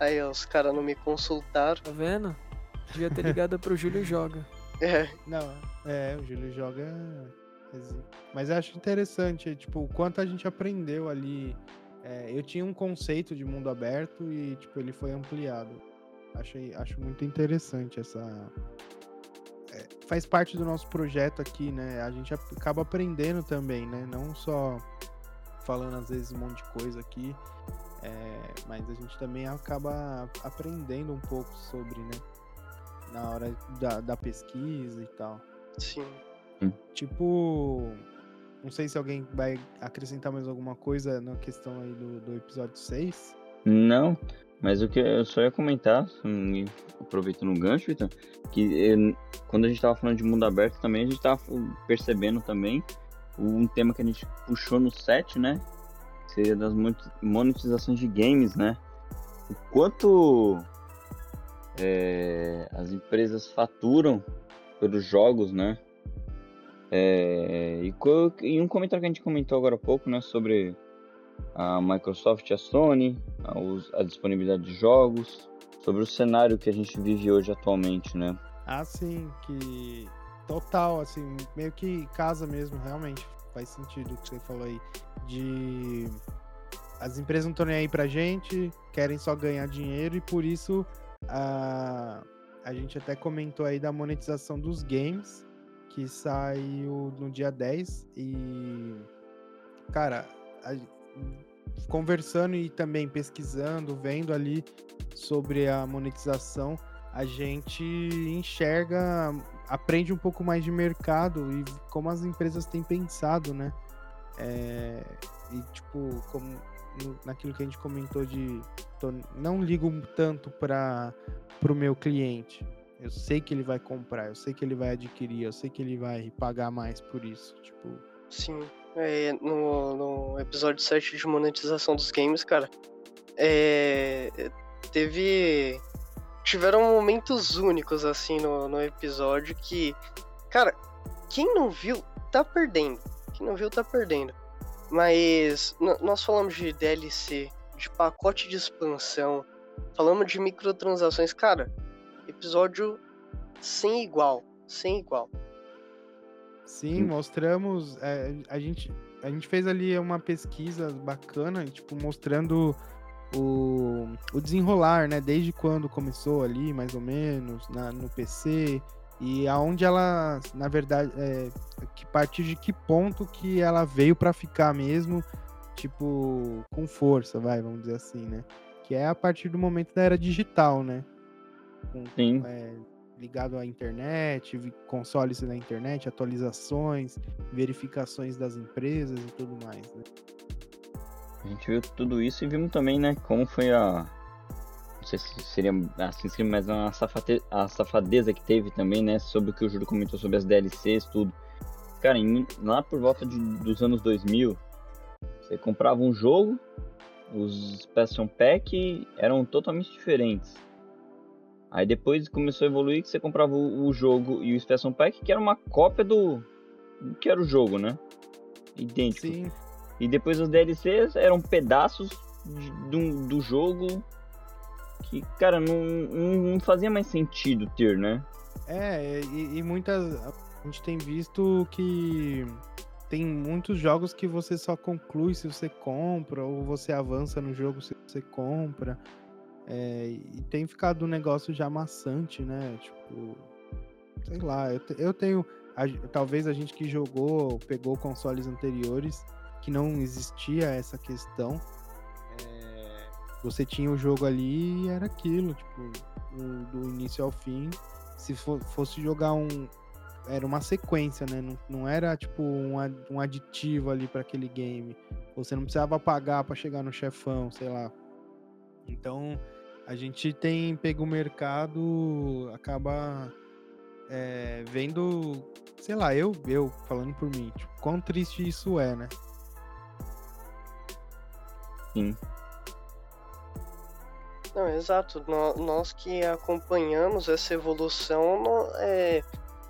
Aí ó, os caras não me consultaram. Tá vendo? Devia ter ligado pro Júlio Joga. É, Não, é, o Júlio joga. exi- Mas eu acho interessante, tipo, o quanto a gente aprendeu ali. É, eu tinha um conceito de mundo aberto e, tipo, ele foi ampliado. Achei, acho muito interessante essa. é, faz parte do nosso projeto aqui, né? A gente acaba aprendendo também, né? Não só falando às vezes um monte de coisa aqui, é, mas a gente também acaba aprendendo um pouco sobre, né? Na hora da, da pesquisa e tal. sim. Tipo, não sei se alguém vai acrescentar mais alguma coisa na questão aí do, do episódio 6. Não, mas o que eu só ia comentar, aproveitando o gancho, Vitor, que eh, quando a gente tava falando de mundo aberto também, a gente tava percebendo também um tema que a gente puxou no set, né? seria das mon- monetizações de games, né? O quanto é, as empresas faturam pelos jogos, né? É, e, um comentário que a gente comentou agora há pouco, né? Sobre a Microsoft e a Sony, a, a disponibilidade de jogos, sobre o cenário que a gente vive hoje atualmente, né? Ah, sim, que total, assim, meio que casa mesmo, realmente. Faz sentido o que você falou aí. De as empresas não estão nem aí pra gente, querem só ganhar dinheiro e por isso a, a gente até comentou aí da monetização dos games, que saiu no dia 10 e cara, a- conversando e também pesquisando, vendo ali sobre a monetização, a gente enxerga, aprende um pouco mais de mercado e como as empresas têm pensado, né? É, e tipo, como naquilo que a gente comentou de tô- não ligo tanto para o meu cliente. Eu sei que ele vai comprar, eu sei que ele vai adquirir, eu sei que ele vai pagar mais por isso. Tipo, Sim. É, no, no episódio 7 de monetização dos games, cara, é, teve. Tiveram momentos únicos, assim, no, no episódio que. Cara, quem não viu, tá perdendo. Quem não viu, tá perdendo. Mas nós falamos de DLC, de pacote de expansão, falamos de microtransações. Cara, episódio sem igual. Sem igual. Sim, Hum. mostramos. é, a, gente, a gente fez ali uma pesquisa bacana, tipo, mostrando o, o desenrolar, né? Desde quando começou ali, mais ou menos, na, no PC. E aonde ela, na verdade, é, que partir de que ponto que ela veio pra ficar mesmo, tipo, com força, vai, vamos dizer assim, né? Que é a partir do momento da era digital, né? Com, Sim. é, ligado à internet, consoles na internet, atualizações, verificações das empresas e tudo mais. Né? A gente viu tudo isso e vimos também, né, como foi a. Não sei se seria assim, seria mais uma safate... a safadeza que teve também, né? Sobre o que o Júlio comentou sobre as DLCs, tudo. Cara, em- lá por volta de- dos anos 2000, você comprava um jogo, os Expansion Pack eram totalmente diferentes. Aí depois começou a evoluir que você comprava o, o jogo e o Expansion Pack, que era uma cópia do. que era o jogo, né? Idêntico. Sim, E depois os DLCs eram pedaços de- do, do jogo que, cara, não, não, não fazia mais sentido ter, né? é, e, e muitas. A gente tem visto que tem muitos jogos que você só conclui se você compra, ou você avança no jogo se você compra. É, e tem ficado um negócio já maçante, né? Tipo, sei lá, eu, te- eu tenho. a talvez a gente que jogou, pegou consoles anteriores, que não existia essa questão. É, você tinha o jogo ali e era aquilo, tipo, do início ao fim. Se fo- fosse jogar um. Era uma sequência, né? Não, não era tipo um, um aditivo ali para aquele game. Você não precisava pagar para chegar no chefão, sei lá. Então, a gente tem pego o mercado, acaba é, vendo, sei lá, eu, eu falando por mim, tipo, quão triste isso é, né? Sim. Não, exato. Nó- Nós que acompanhamos essa evolução, é,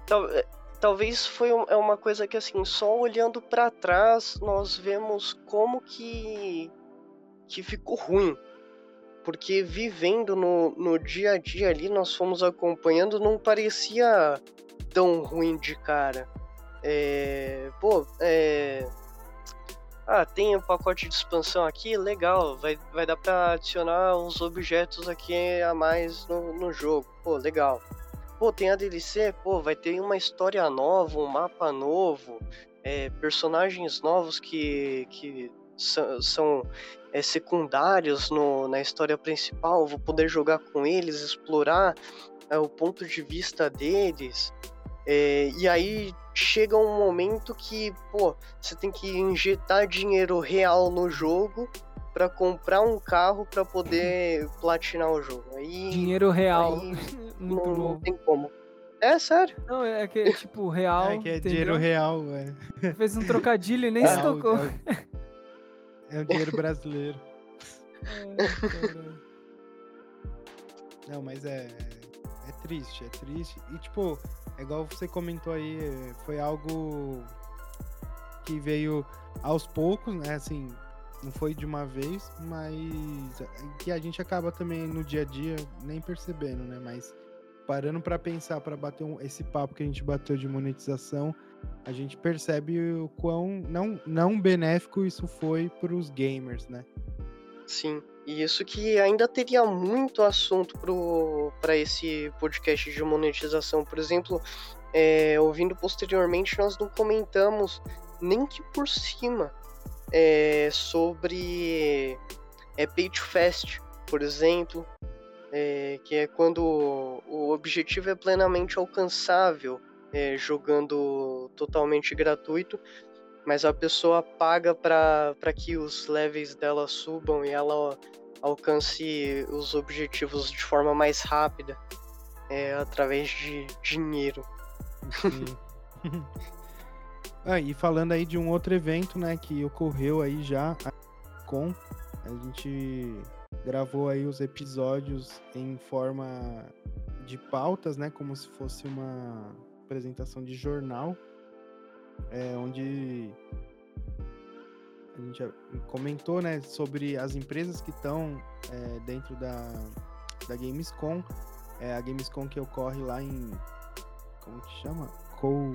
tal- é, talvez foi um- é uma coisa que assim, só olhando pra trás nós vemos como que que ficou ruim. Porque vivendo no, no dia a dia ali, nós fomos acompanhando, não parecia tão ruim de cara. É, pô, é, ah, tem um pacote de expansão aqui, legal, vai, vai dar pra adicionar uns objetos aqui a mais no, no jogo, pô, legal. Pô, tem a DLC, pô, vai ter uma história nova, um mapa novo, é, personagens novos que, que são, são é, secundários no, na história principal, vou poder jogar com eles, explorar é, o ponto de vista deles. É, e aí chega um momento que, pô, você tem que injetar dinheiro real no jogo pra comprar um carro pra poder platinar o jogo. Aí, Dinheiro real. aí Muito não, não tem como. É sério. Não, é que é tipo real. é que é entendeu? dinheiro real, é. Fez um trocadilho e nem É, se tocou. é É o dinheiro brasileiro. Caralho. Não, mas é, é triste, é triste. E tipo, é igual você comentou aí, é, foi algo que veio aos poucos, né? Assim, não foi de uma vez, mas é, que a gente acaba também no dia a dia nem percebendo, né? Mas parando pra pensar, pra bater um- esse papo que a gente bateu de monetização, a gente percebe o quão não, não benéfico isso foi pros gamers, né? Sim. E isso que ainda teria muito assunto para esse podcast de monetização. Por exemplo, é, ouvindo posteriormente, nós não comentamos nem que por cima é, sobre é, Fast, por exemplo, é, que é quando o objetivo é plenamente alcançável é, jogando totalmente gratuito, mas a pessoa paga para que os levels dela subam e ela alcance os objetivos de forma mais rápida, é, através de dinheiro. Sim. ah, e falando aí de um outro evento, né, que ocorreu aí já com a gente gravou aí os episódios em forma de pautas, né, como se fosse uma apresentação de jornal, é, onde a gente comentou, né, sobre as empresas que estão é, dentro da, da Gamescom, é, a Gamescom que ocorre lá em como que chama? Col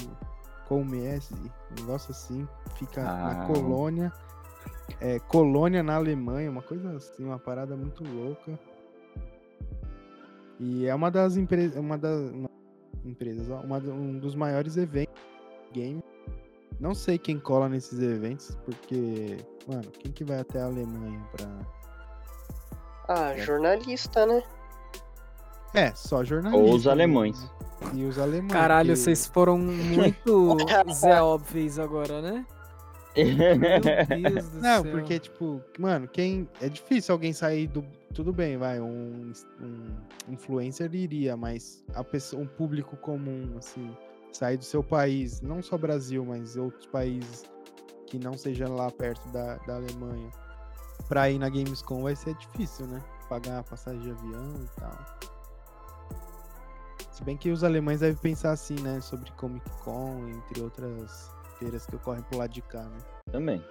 Colmese, um negócio assim, fica na Ah. Colônia. É, Colônia na Alemanha, uma coisa assim, uma parada muito louca. E é uma das empresas, uma das uma- empresas, uma, um dos maiores eventos game. Não sei quem cola nesses eventos, porque, mano, quem que vai até a Alemanha pra. Ah, jornalista, né? É, só jornalista. Ou os né? alemães. E os alemães. Caralho, que- vocês foram muito Zé Óbvios agora, né? Meu Deus do Não, céu. porque, tipo, mano, quem. É difícil alguém sair do. Tudo bem, vai, um, um influencer iria, mas a pessoa, um público comum, assim, sair do seu país, não só Brasil, mas outros países que não sejam lá perto da, da Alemanha, pra ir na Gamescom vai ser difícil, né? Pagar a passagem de avião e tal. Se bem que os alemães devem pensar assim, né? Sobre Comic Con, entre outras feiras que ocorrem pro lado de cá, né? Também.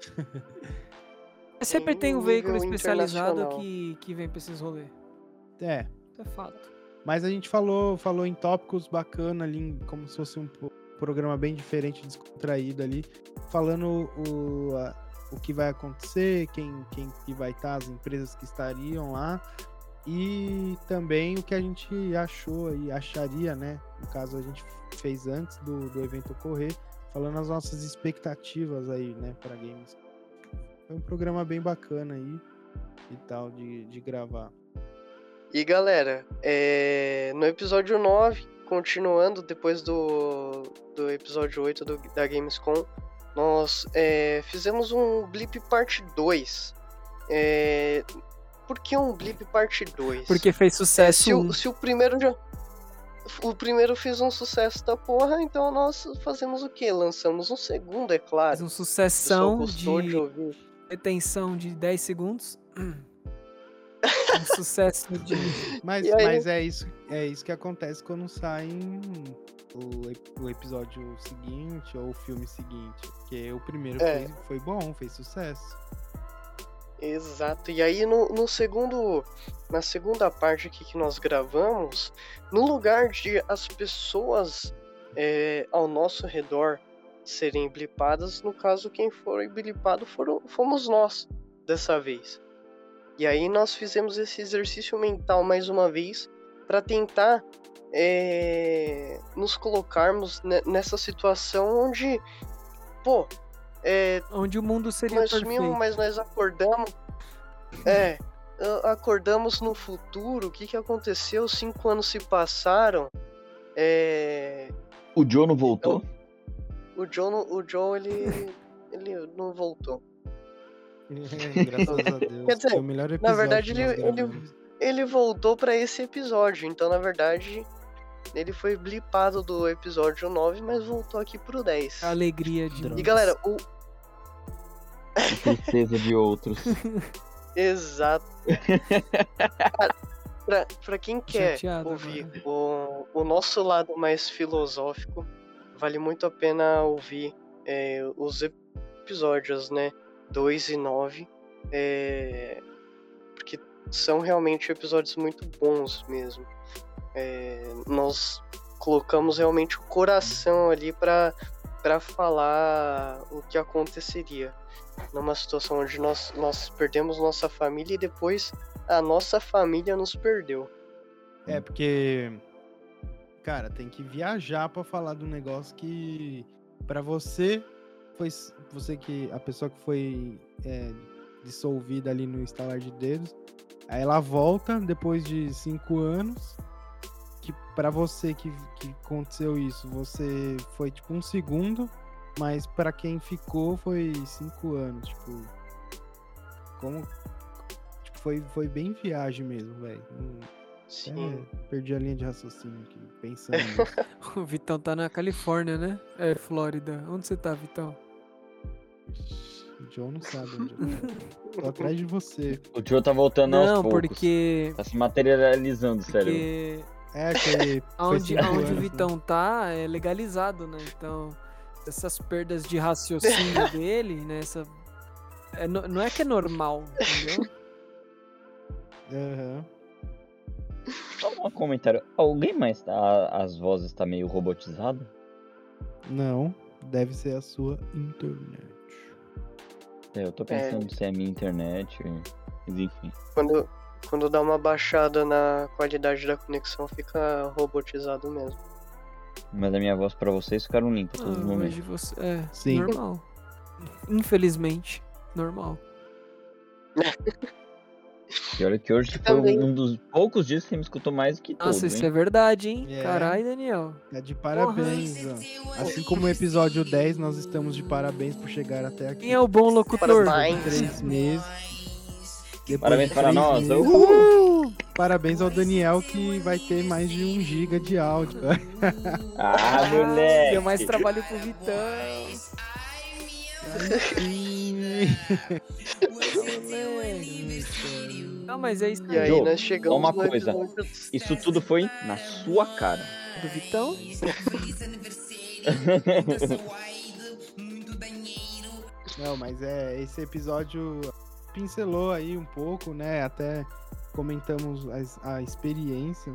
Sempre tem um veículo especializado que, que vem pra esses rolês. É, é fato. Mas a gente falou, falou em tópicos bacana ali, como se fosse um programa bem diferente, descontraído ali, falando o, a- o que vai acontecer, quem, quem que vai estar, as empresas que estariam lá, e também o que a gente achou e acharia, né? No caso, a gente fez antes do, do evento ocorrer, falando as nossas expectativas aí, né, para games. Foi um programa bem bacana aí e tal de, de gravar. E galera, é, no episódio 9, continuando depois do, do episódio 8 do- da Gamescom, nós é, fizemos um Blip Parte 2. É, por que um Blip Parte 2? Porque fez É, sucesso. se, um. o, se o primeiro já. O primeiro fez um sucesso da porra, então nós fazemos o quê? Lançamos um segundo, é claro. Fez um sucessão de de ouvir. retenção de 10 segundos. Um sucesso de. Mas, aí- mas é isso, é isso que acontece quando sai o, o episódio seguinte ou o filme seguinte. Porque o primeiro É. foi, foi bom, fez sucesso. Exato. E aí no, no segundo. Na segunda parte aqui que nós gravamos, no lugar de as pessoas é, ao nosso redor serem blipadas, no caso quem foi blipado foram, fomos nós dessa vez. E aí nós fizemos esse exercício mental mais uma vez para tentar é, nos colocarmos ne- nessa situação onde, pô, é, Onde o mundo seria nós perfeito. sumimos, mas nós acordamos. É, acordamos no futuro. O que, que aconteceu? Cinco anos se passaram. É, O Joe não voltou? o John, não- o John ele, ele não voltou. Graças a Deus. Quer dizer, foi o melhor episódio verdade, ele- ele-. Ele voltou pra esse episódio. Então, na verdade, ele foi blipado do episódio 9, mas voltou aqui pro 10. A alegria de. Droga. E galera, o. tristeza de outros. Exato. Cara, pra, pra quem quer Chateado ouvir o, o nosso lado mais filosófico, vale muito a pena ouvir é, os episódios, né? 2 e 9. é, porque são realmente episódios muito bons mesmo. É, nós colocamos realmente o coração ali pra, pra falar o que aconteceria numa situação onde nós, nós perdemos nossa família e depois a nossa família nos perdeu. É, porque. Cara, tem que viajar pra falar um negócio que. Pra você. Foi você que. A pessoa que foi é, dissolvida ali no estalar de dedos. Aí ela volta depois de cinco anos. Que pra você que, que aconteceu isso, você foi tipo um segundo. Mas pra quem ficou foi cinco anos. Tipo. Como. Tipo, foi, foi bem viagem mesmo, velho. Não- Sim. é, perdi a linha de raciocínio aqui, pensando. O Vitão tá na Califórnia, né? É, Flórida. Onde você tá, Vitão? o John não sabe onde eu tô. Tô atrás de você. O Tio tá voltando aos Não, poucos. porque. Tá se materializando, sério. É, que aonde anos, o? Vitão tá é legalizado, né? Então, essas perdas de raciocínio dele, né? Essa, é não é que é normal, entendeu? Aham. Só um comentário. Alguém mais tá. As vozes tá meio robotizada? Não, deve ser a sua internet. É, eu tô pensando se é a minha internet. Mas enfim. Quando, quando dá uma baixada na qualidade da conexão, fica robotizado mesmo. Mas a minha voz pra vocês ficaram limpas Ah, todos os momentos. você. É, Sim. normal. Infelizmente, normal. E olha que hoje foi Também. um dos poucos dias que você me escutou mais que Nossa, todos, isso hein? é verdade, hein? É. Caralho, Daniel. Tá de parabéns, ó. Assim como o episódio 10, nós estamos de parabéns por chegar até aqui. Quem é o bom locutor? Parabéns. Três meses. Depois Parabéns para nós. Uhul! Parabéns ao Daniel que vai ter mais de um giga de áudio. Ah, moleque! Deu mais trabalho pro Vitão. Não, mas é isso E aí Jô, nós chegamos uma coisa. episódio Isso tudo foi na sua cara. do Vitão. Não, mas é, esse episódio pincelou aí um pouco, né? Até comentamos as- a, experiência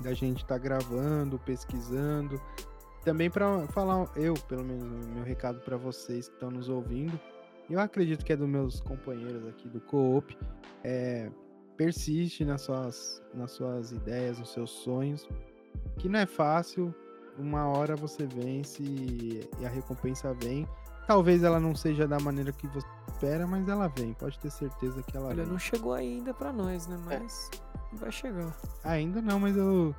da gente estar gravando, pesquisando. Também para falar, eu, pelo menos, meu recado para vocês que estão nos ouvindo. Eu acredito que é dos meus companheiros aqui do Co-op. É, persiste nas suas, nas suas ideias, nos seus sonhos. Que não é fácil. Uma hora você vence e a recompensa vem. Talvez ela não seja da maneira que você espera, mas ela vem. Pode ter certeza que ela Olha, vem. não chegou ainda pra nós, né? Mas vai chegar. Ainda não, mas eu,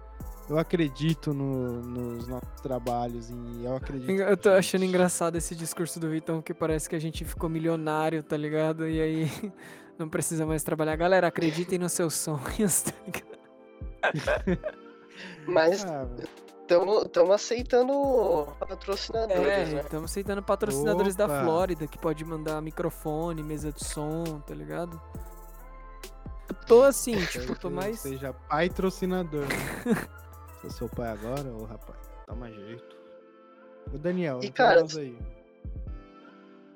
eu acredito no- nos nossos trabalhos e eu acredito. Eu tô achando engraçado esse discurso do Vitão, que parece que a gente ficou milionário, tá ligado? E aí não precisa mais trabalhar. Galera, acreditem nos seus sonhos, tá ligado? Mas Ah, estamos aceitando patrocinadores, É, né? estamos aceitando patrocinadores da Opa. Flórida, que pode mandar microfone, mesa de som, tá ligado? Eu tô assim, tipo, tô mais. Seja patrocinador. Né? Sou pai agora, ô rapaz. Toma jeito. O Daniel, E, cara, aí.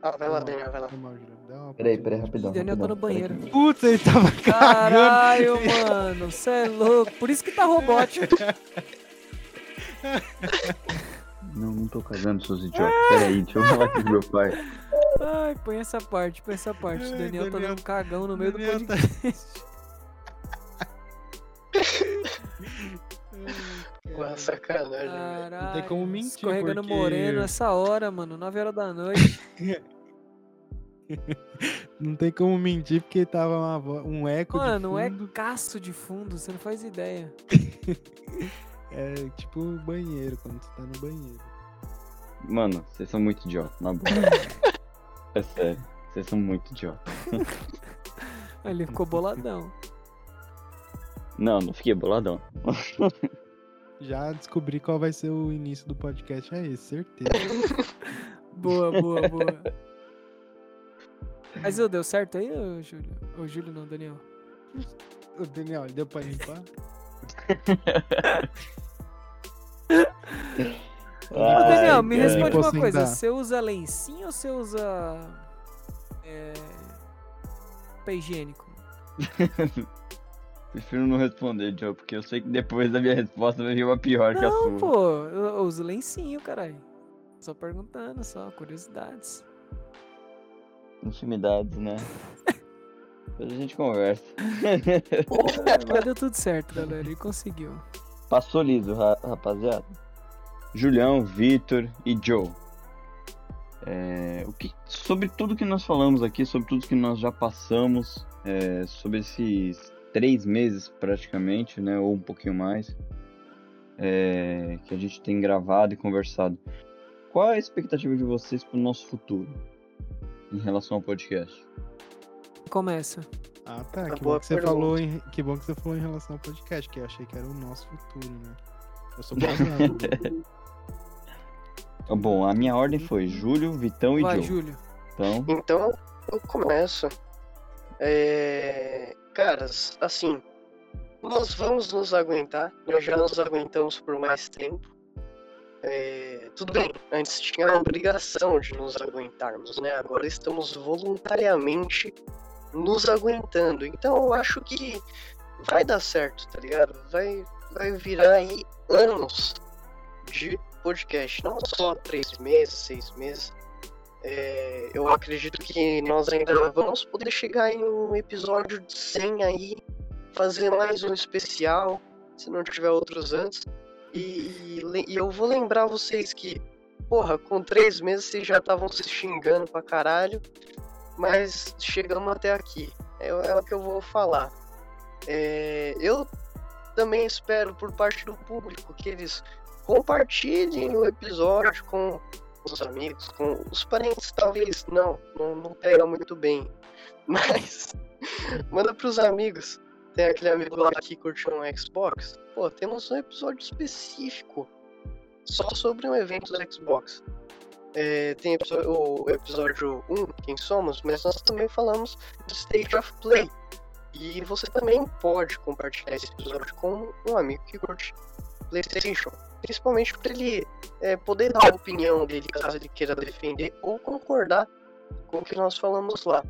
Ah, vai lá, Daniel, vai lá. Peraí, peraí, rapidão. Daniel tá no peraí banheiro. Putz, ele tava cagando. Caralho, mano, cê é louco. Por isso que tá robótico. Não, não tô cagando, seus idiotas. Peraí, deixa eu falar aqui com meu pai. Ai, põe essa parte, põe essa parte. O Ai, Daniel, tá Daniel- dando cagão no meio Daniel do tá- podcast. Ué, sacanagem, velho. Caralho. como mentir, Escorregando porque- moreno essa hora, mano. 9 horas da noite. Não tem como mentir porque tava uma um eco Mano, de fundo. caço de fundo, você não faz ideia. É tipo banheiro, quando você tá no banheiro. Mano, vocês são muito idiotas, na boa. É sério, vocês são muito idiotas. Aí Ele ficou boladão. Não, não fiquei boladão. Já descobri qual vai ser o início do podcast, é esse, certeza. Boa, boa, boa. Mas ô, deu certo aí, ô Júlio? Ô Júlio não, Daniel. Ô, Daniel, deu pra limpar? Ai, Daniel, me responde uma Posso coisa. ainda? Você usa lencinho ou você usa. É. Papel higiênico? Prefiro não responder, Joe, porque eu sei que depois da minha resposta vai vir uma pior que a Não, sua. pô, eu eu uso lencinho, caralho. Só perguntando, só, curiosidades. Intimidades, né? Depois a gente conversa. Mas deu tudo certo, galera. Ele conseguiu. Passou liso, ra- rapaziada. Julião, Vitor e Joe. É, o que, sobre tudo que nós falamos aqui, sobre tudo que nós já passamos, é, sobre esses três meses praticamente, né, ou um pouquinho mais, é, que a gente tem gravado e conversado. Qual é a expectativa de vocês para o nosso futuro em relação ao podcast? Começa. Ah, tá. Uma Que bom que, você pergunta. falou em, que bom que você falou em relação ao podcast, que eu achei que era o nosso futuro, né? Eu sou Bom, a minha ordem foi Júlio, Vitão e Vai, Joe. Júlio. Então, Então, eu começo. É... Caras, assim, nós vamos nos aguentar. Nós já nos aguentamos por mais tempo. É, Tudo bem, antes tinha a obrigação de nos aguentarmos, né? Agora estamos voluntariamente nos aguentando. Então eu acho que vai dar certo, tá ligado? Vai, vai virar aí anos de podcast. Não só três meses, seis meses. É, eu acredito que nós ainda vamos poder chegar em um episódio de 100 aí, fazer mais um especial, se não tiver outros antes. E, e e eu vou lembrar vocês que, porra, com três meses vocês já estavam se xingando pra caralho, mas chegamos até aqui. É, é o que eu vou falar. É, eu também espero por parte do público que eles compartilhem o episódio com os amigos, com os parentes, talvez não, não, não pega muito bem. Mas manda pros amigos. Tem aquele amigo lá que curtiu um Xbox. Pô, temos um episódio específico só sobre um evento do Xbox. É, tem o episódio 1, Quem Somos, mas nós também falamos do State of Play. E você também pode compartilhar esse episódio com um amigo que curte PlayStation. Principalmente para ele é, poder dar a opinião dele caso ele queira defender ou concordar com o que nós falamos lá.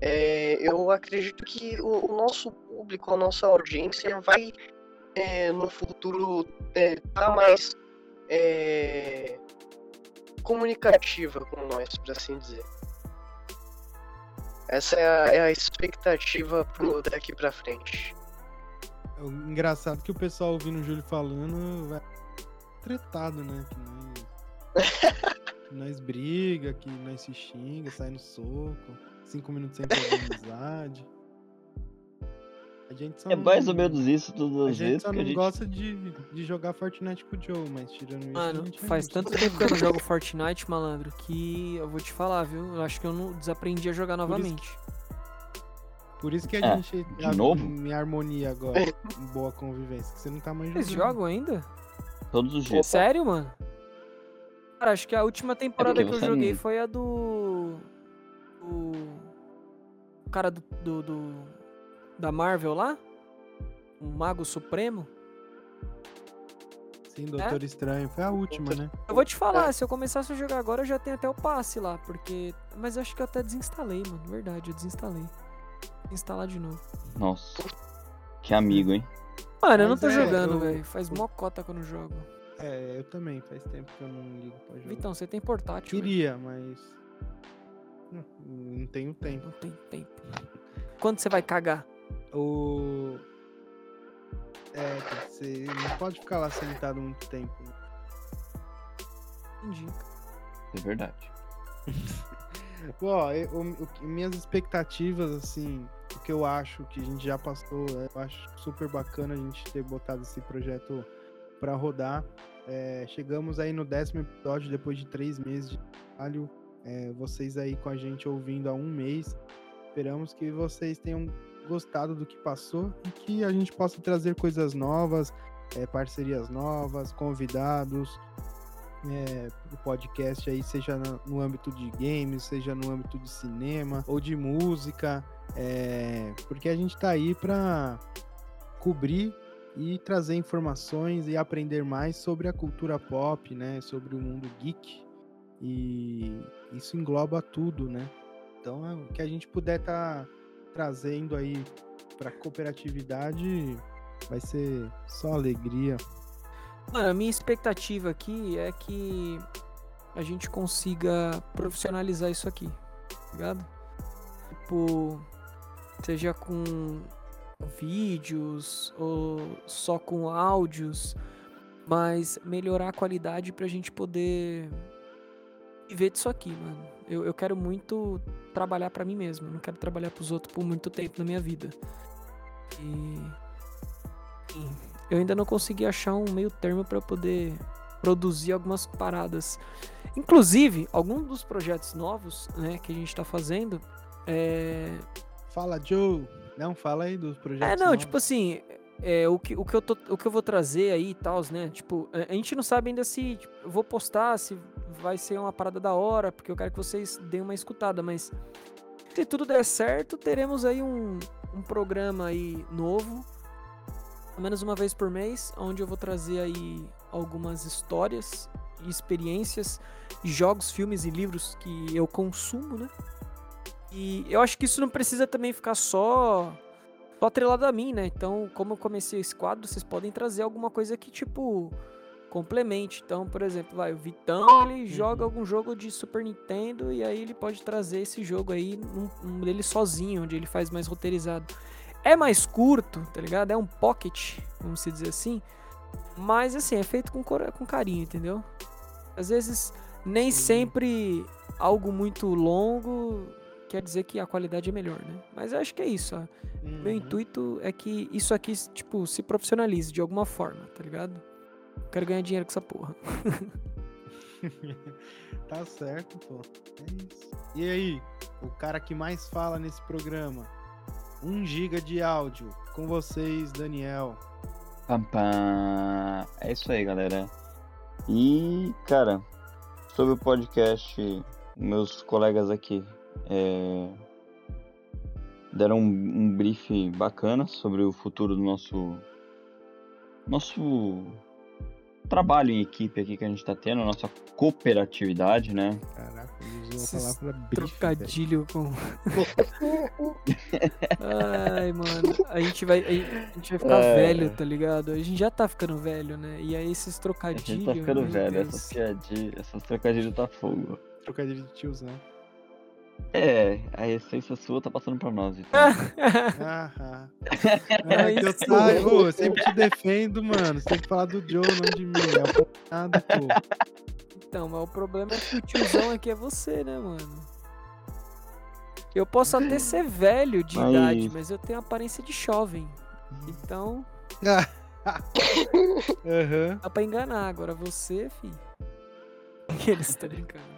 É, eu acredito que o, o nosso público, a nossa audiência vai é, no futuro estar mais é, comunicativa com nós, por assim dizer. Essa é a, é a expectativa pro daqui pra frente. É engraçado que o pessoal ouvindo o Júlio falando vai tretado, né? Que nós, que nós briga, que nós se xinga, sai no soco, cinco minutos sem ter amizade. A gente só é não- mais ou menos isso todas A as gente vezes. só porque não a gente... gosta de, de jogar Fortnite com o Joe, mas tirando isso. a Mano, gente faz tanto tempo que eu não jogo Fortnite, malandro, que eu vou te falar, viu? Eu acho que eu não desaprendi a jogar novamente. Por isso que a É, gente de a- novo? em harmonia agora, boa convivência, que você não tá mais jogando. Vocês jogam ainda? Todos os dias. Sério, mano? Cara, acho que a última temporada porque que eu joguei não- foi a do. do. O cara do, do, do- Da Marvel lá? O Mago Supremo? Sim, Doutor Estranho. Foi a última, né? Eu vou te falar, se eu começasse a jogar agora, eu já tenho até o passe lá, porque. Mas eu acho que eu até desinstalei, mano. Verdade, eu desinstalei. Vou Instalar de novo. Nossa. Que amigo, hein? Mano, eu não Mas tô é, jogando, eu- velho. Faz mocota quando eu jogo. É, eu também. Faz tempo que eu não ligo pra jogar. Vitão, você tem portátil. velho. Queria, mas. Não, não tenho tempo. Não tem tempo. Quando você vai cagar? O. É, ser. Não pode ficar lá sentado muito tempo. né? Entendi. É verdade. Pô, ó, eu- o- o que- minhas expectativas, assim, que eu acho que a gente já passou, eu acho super bacana a gente ter botado esse projeto pra rodar. É, chegamos aí no décimo episódio, depois de três meses de trabalho. É, vocês aí com a gente ouvindo há um mês. Esperamos que vocês tenham gostado do que passou e que a gente possa trazer coisas novas, é, parcerias novas, convidados. É, o podcast aí, seja no âmbito de games, seja no âmbito de cinema ou de música, é, porque a gente tá aí para cobrir e trazer informações e aprender mais sobre a cultura pop, né, sobre o mundo geek e isso engloba tudo, né? Então, é o que a gente puder estar trazendo aí para cooperatividade vai ser só alegria. Mano, a minha expectativa aqui é que a gente consiga profissionalizar isso aqui, tá ligado? Tipo, seja com vídeos ou só com áudios, mas melhorar a qualidade pra gente poder viver disso aqui, mano. Eu, eu quero muito trabalhar pra mim mesmo, não quero trabalhar pros outros por muito tempo na minha vida. E. eu ainda não consegui achar um meio termo pra poder produzir algumas paradas. Inclusive, alguns dos projetos novos, né, que a gente tá fazendo, é, Fala, Joe. Não, fala aí dos projetos. é, não, novos. tipo assim, é, o, que, o, que eu tô, o que eu vou trazer aí e tal, né? Tipo, a a gente não sabe ainda se tipo, eu vou postar, se vai ser uma parada da hora, porque eu quero que vocês deem uma escutada, mas se tudo der certo, teremos aí um, um programa aí novo, pelo menos uma vez por mês, onde eu vou trazer aí algumas histórias e experiências, jogos, filmes e livros que eu consumo, né? E eu acho que isso não precisa também ficar só só atrelado a mim, né? Então, como eu comecei esse quadro, vocês podem trazer alguma coisa que, tipo, complemente. Então, por exemplo, vai, o Vitão, ele joga algum jogo de Super Nintendo e aí ele pode trazer esse jogo aí num, num dele sozinho, onde ele faz mais roteirizado. É mais curto, tá ligado? É um pocket, vamos se dizer assim. Mas, assim, é feito com, com carinho, entendeu? Às vezes, nem sempre algo muito longo quer dizer que a qualidade é melhor, né? Mas eu acho que é isso, ó. Meu Uhum. intuito é que isso aqui, tipo, se profissionalize de alguma forma, tá ligado? Quero ganhar dinheiro com essa porra. Tá certo, pô. É isso. E aí, o cara que mais fala nesse programa? 1 GB de áudio. Com vocês, Daniel. Pam, pam. É isso aí, galera. E, cara, sobre o podcast, meus colegas aqui é, deram um, um brief bacana sobre o futuro do nosso nosso trabalho em equipe aqui que a gente tá tendo, a nossa cooperatividade, né? Caraca, ele usou a palavra velho. Trocadilho com. Ai, mano. A gente vai, a gente vai ficar É. velho, tá ligado? A gente já tá ficando velho, né? E aí esses A trocadilhos. gente tá ficando velho, essas essas trocadilhos tá fogo. Trocadilho de tiozão. É, a essência sua tá passando pra nós, então. Ah, ah. É É eu, isso ai, mesmo. ô, eu sempre te defendo, mano. Você tem que falar do Joe, não de mim. É nada, pô. Então, mas o problema é que o tiozão aqui é você, né, mano? Eu posso até ser velho de Mas- idade, mas eu tenho aparência de jovem. Então, Aham. dá pra enganar. Agora você, fi. Eles estão brincando.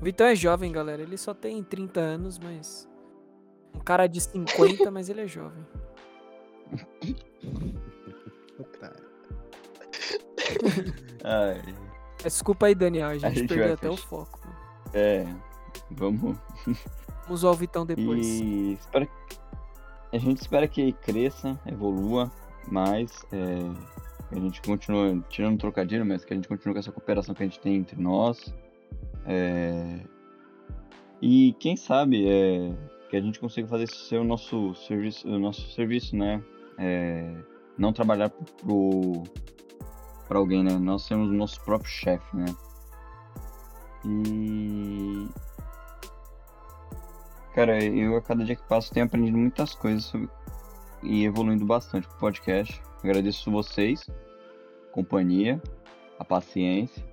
O Vitão é jovem, galera. Ele só tem 30 anos, mas. Um cara de 50, mas ele é jovem. Ai, Desculpa aí, Daniel. A gente, gente perdeu até o foco. Mano. é, vamos. Vamos usar o Vitão depois. E espero... a gente espera que cresça, evolua mais. é, a gente continue tirando trocadilho, mas que a gente continue com essa cooperação que a gente tem entre nós. É, E quem sabe é, que a gente consiga fazer ser o nosso serviço, o nosso serviço, né? É, não trabalhar pro para alguém, né? Nós sermos o nosso próprio chefe, né? E Cara, eu a cada dia que passo tenho aprendido muitas coisas sobre- e evoluindo bastante com o podcast. Agradeço vocês, companhia, a paciência.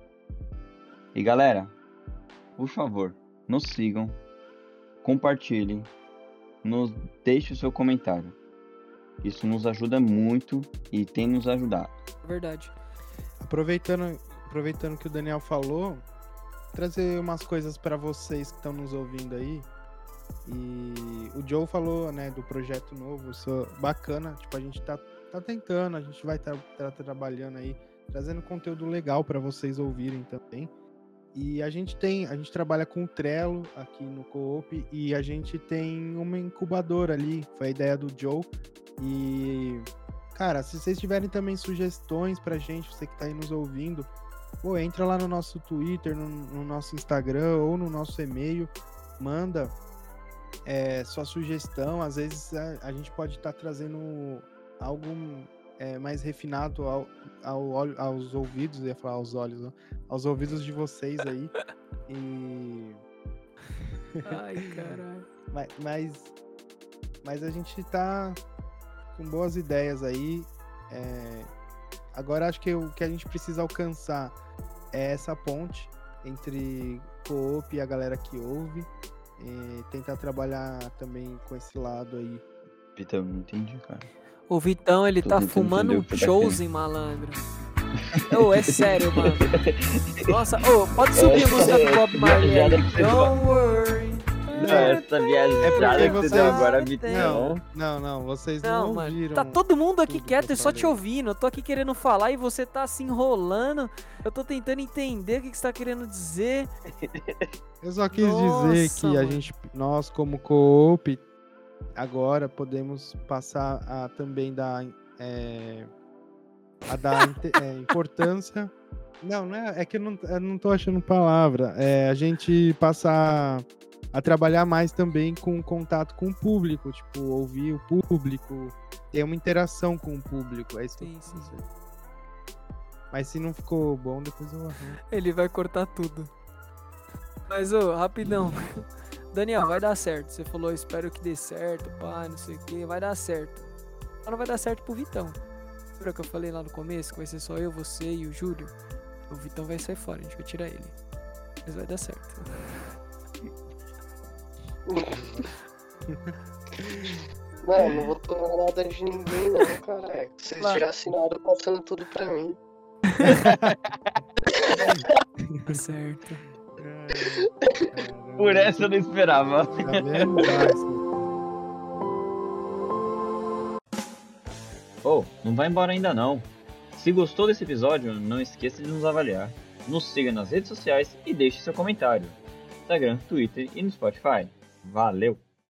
E galera, por favor, nos sigam, compartilhem, nos deixe o seu comentário. Isso nos ajuda muito e tem nos ajudado. Verdade. Aproveitando, aproveitando que o Daniel falou, trazer umas coisas pra vocês que estão nos ouvindo aí. E o Joe falou, né, do projeto novo, isso é bacana. Tipo, a gente tá, tá tentando, a gente vai estar tá, trabalhando aí trazendo conteúdo legal para vocês ouvirem também. E a gente tem, a gente trabalha com o Trello aqui no Coop e a gente tem uma incubadora ali, foi a ideia do Joe. E cara, se vocês tiverem também sugestões pra gente, você que tá aí nos ouvindo, pô, entra lá no nosso Twitter, no, no nosso Instagram ou no nosso e-mail, manda é, sua sugestão. Às vezes a, a gente pode estar trazendo algo é, mais refinado ao, ao, aos ouvidos, eu ia falar aos olhos, ó, aos ouvidos de vocês aí. E Ai, caralho. mas, mas, mas a gente tá com boas ideias aí. é, agora acho que o que a gente precisa alcançar é essa ponte entre co-op e a galera que ouve. e tentar trabalhar também com esse lado aí. Vitor, não entendi, cara. O Vitão, ele tá fumando um que tá Chosen, malandro. Ô, é sério, mano. Nossa, ô, pode subir a música do Bob Marley Don't worry. Não, essa viajada porque que você deu agora, Não, Vitão. Não, não, vocês não, Não, mano, ouviram. tá todo mundo aqui que quieto e só te ouvindo. Eu tô aqui querendo falar e você tá se enrolando. Eu tô tentando entender o que que você tá querendo dizer. Eu só quis dizer Nossa, que a mano. gente, nós como co-op, agora podemos passar a também dar, é, a dar é, importância. Não, não é, é que eu não, eu não tô achando palavra. É a gente passar a trabalhar mais também com contato com o público, tipo, ouvir o público, ter uma interação com o público. É isso que eu Sim, quis sim. Mas se não ficou bom, depois eu arrumo. Ele vai cortar tudo. Mas, ô, rapidão. Daniel, vai dar certo. Você falou, espero que dê certo, pá, não sei o que. Vai dar certo. Só não vai dar certo pro Vitão. Lembra que eu falei lá no começo que vai ser só eu, você e o Júlio? O Vitão vai sair fora, a gente vai tirar ele. Mas vai dar certo. Não, não vou tomar nada de ninguém, não, cara. Vocês Claro. já assinaram passando tudo pra mim. Tá certo. Por essa eu não esperava. Oh, não vai embora ainda não. Se gostou desse episódio, não esqueça de nos avaliar. Nos siga nas redes sociais e deixe seu comentário. Instagram, Twitter e no Spotify. Valeu!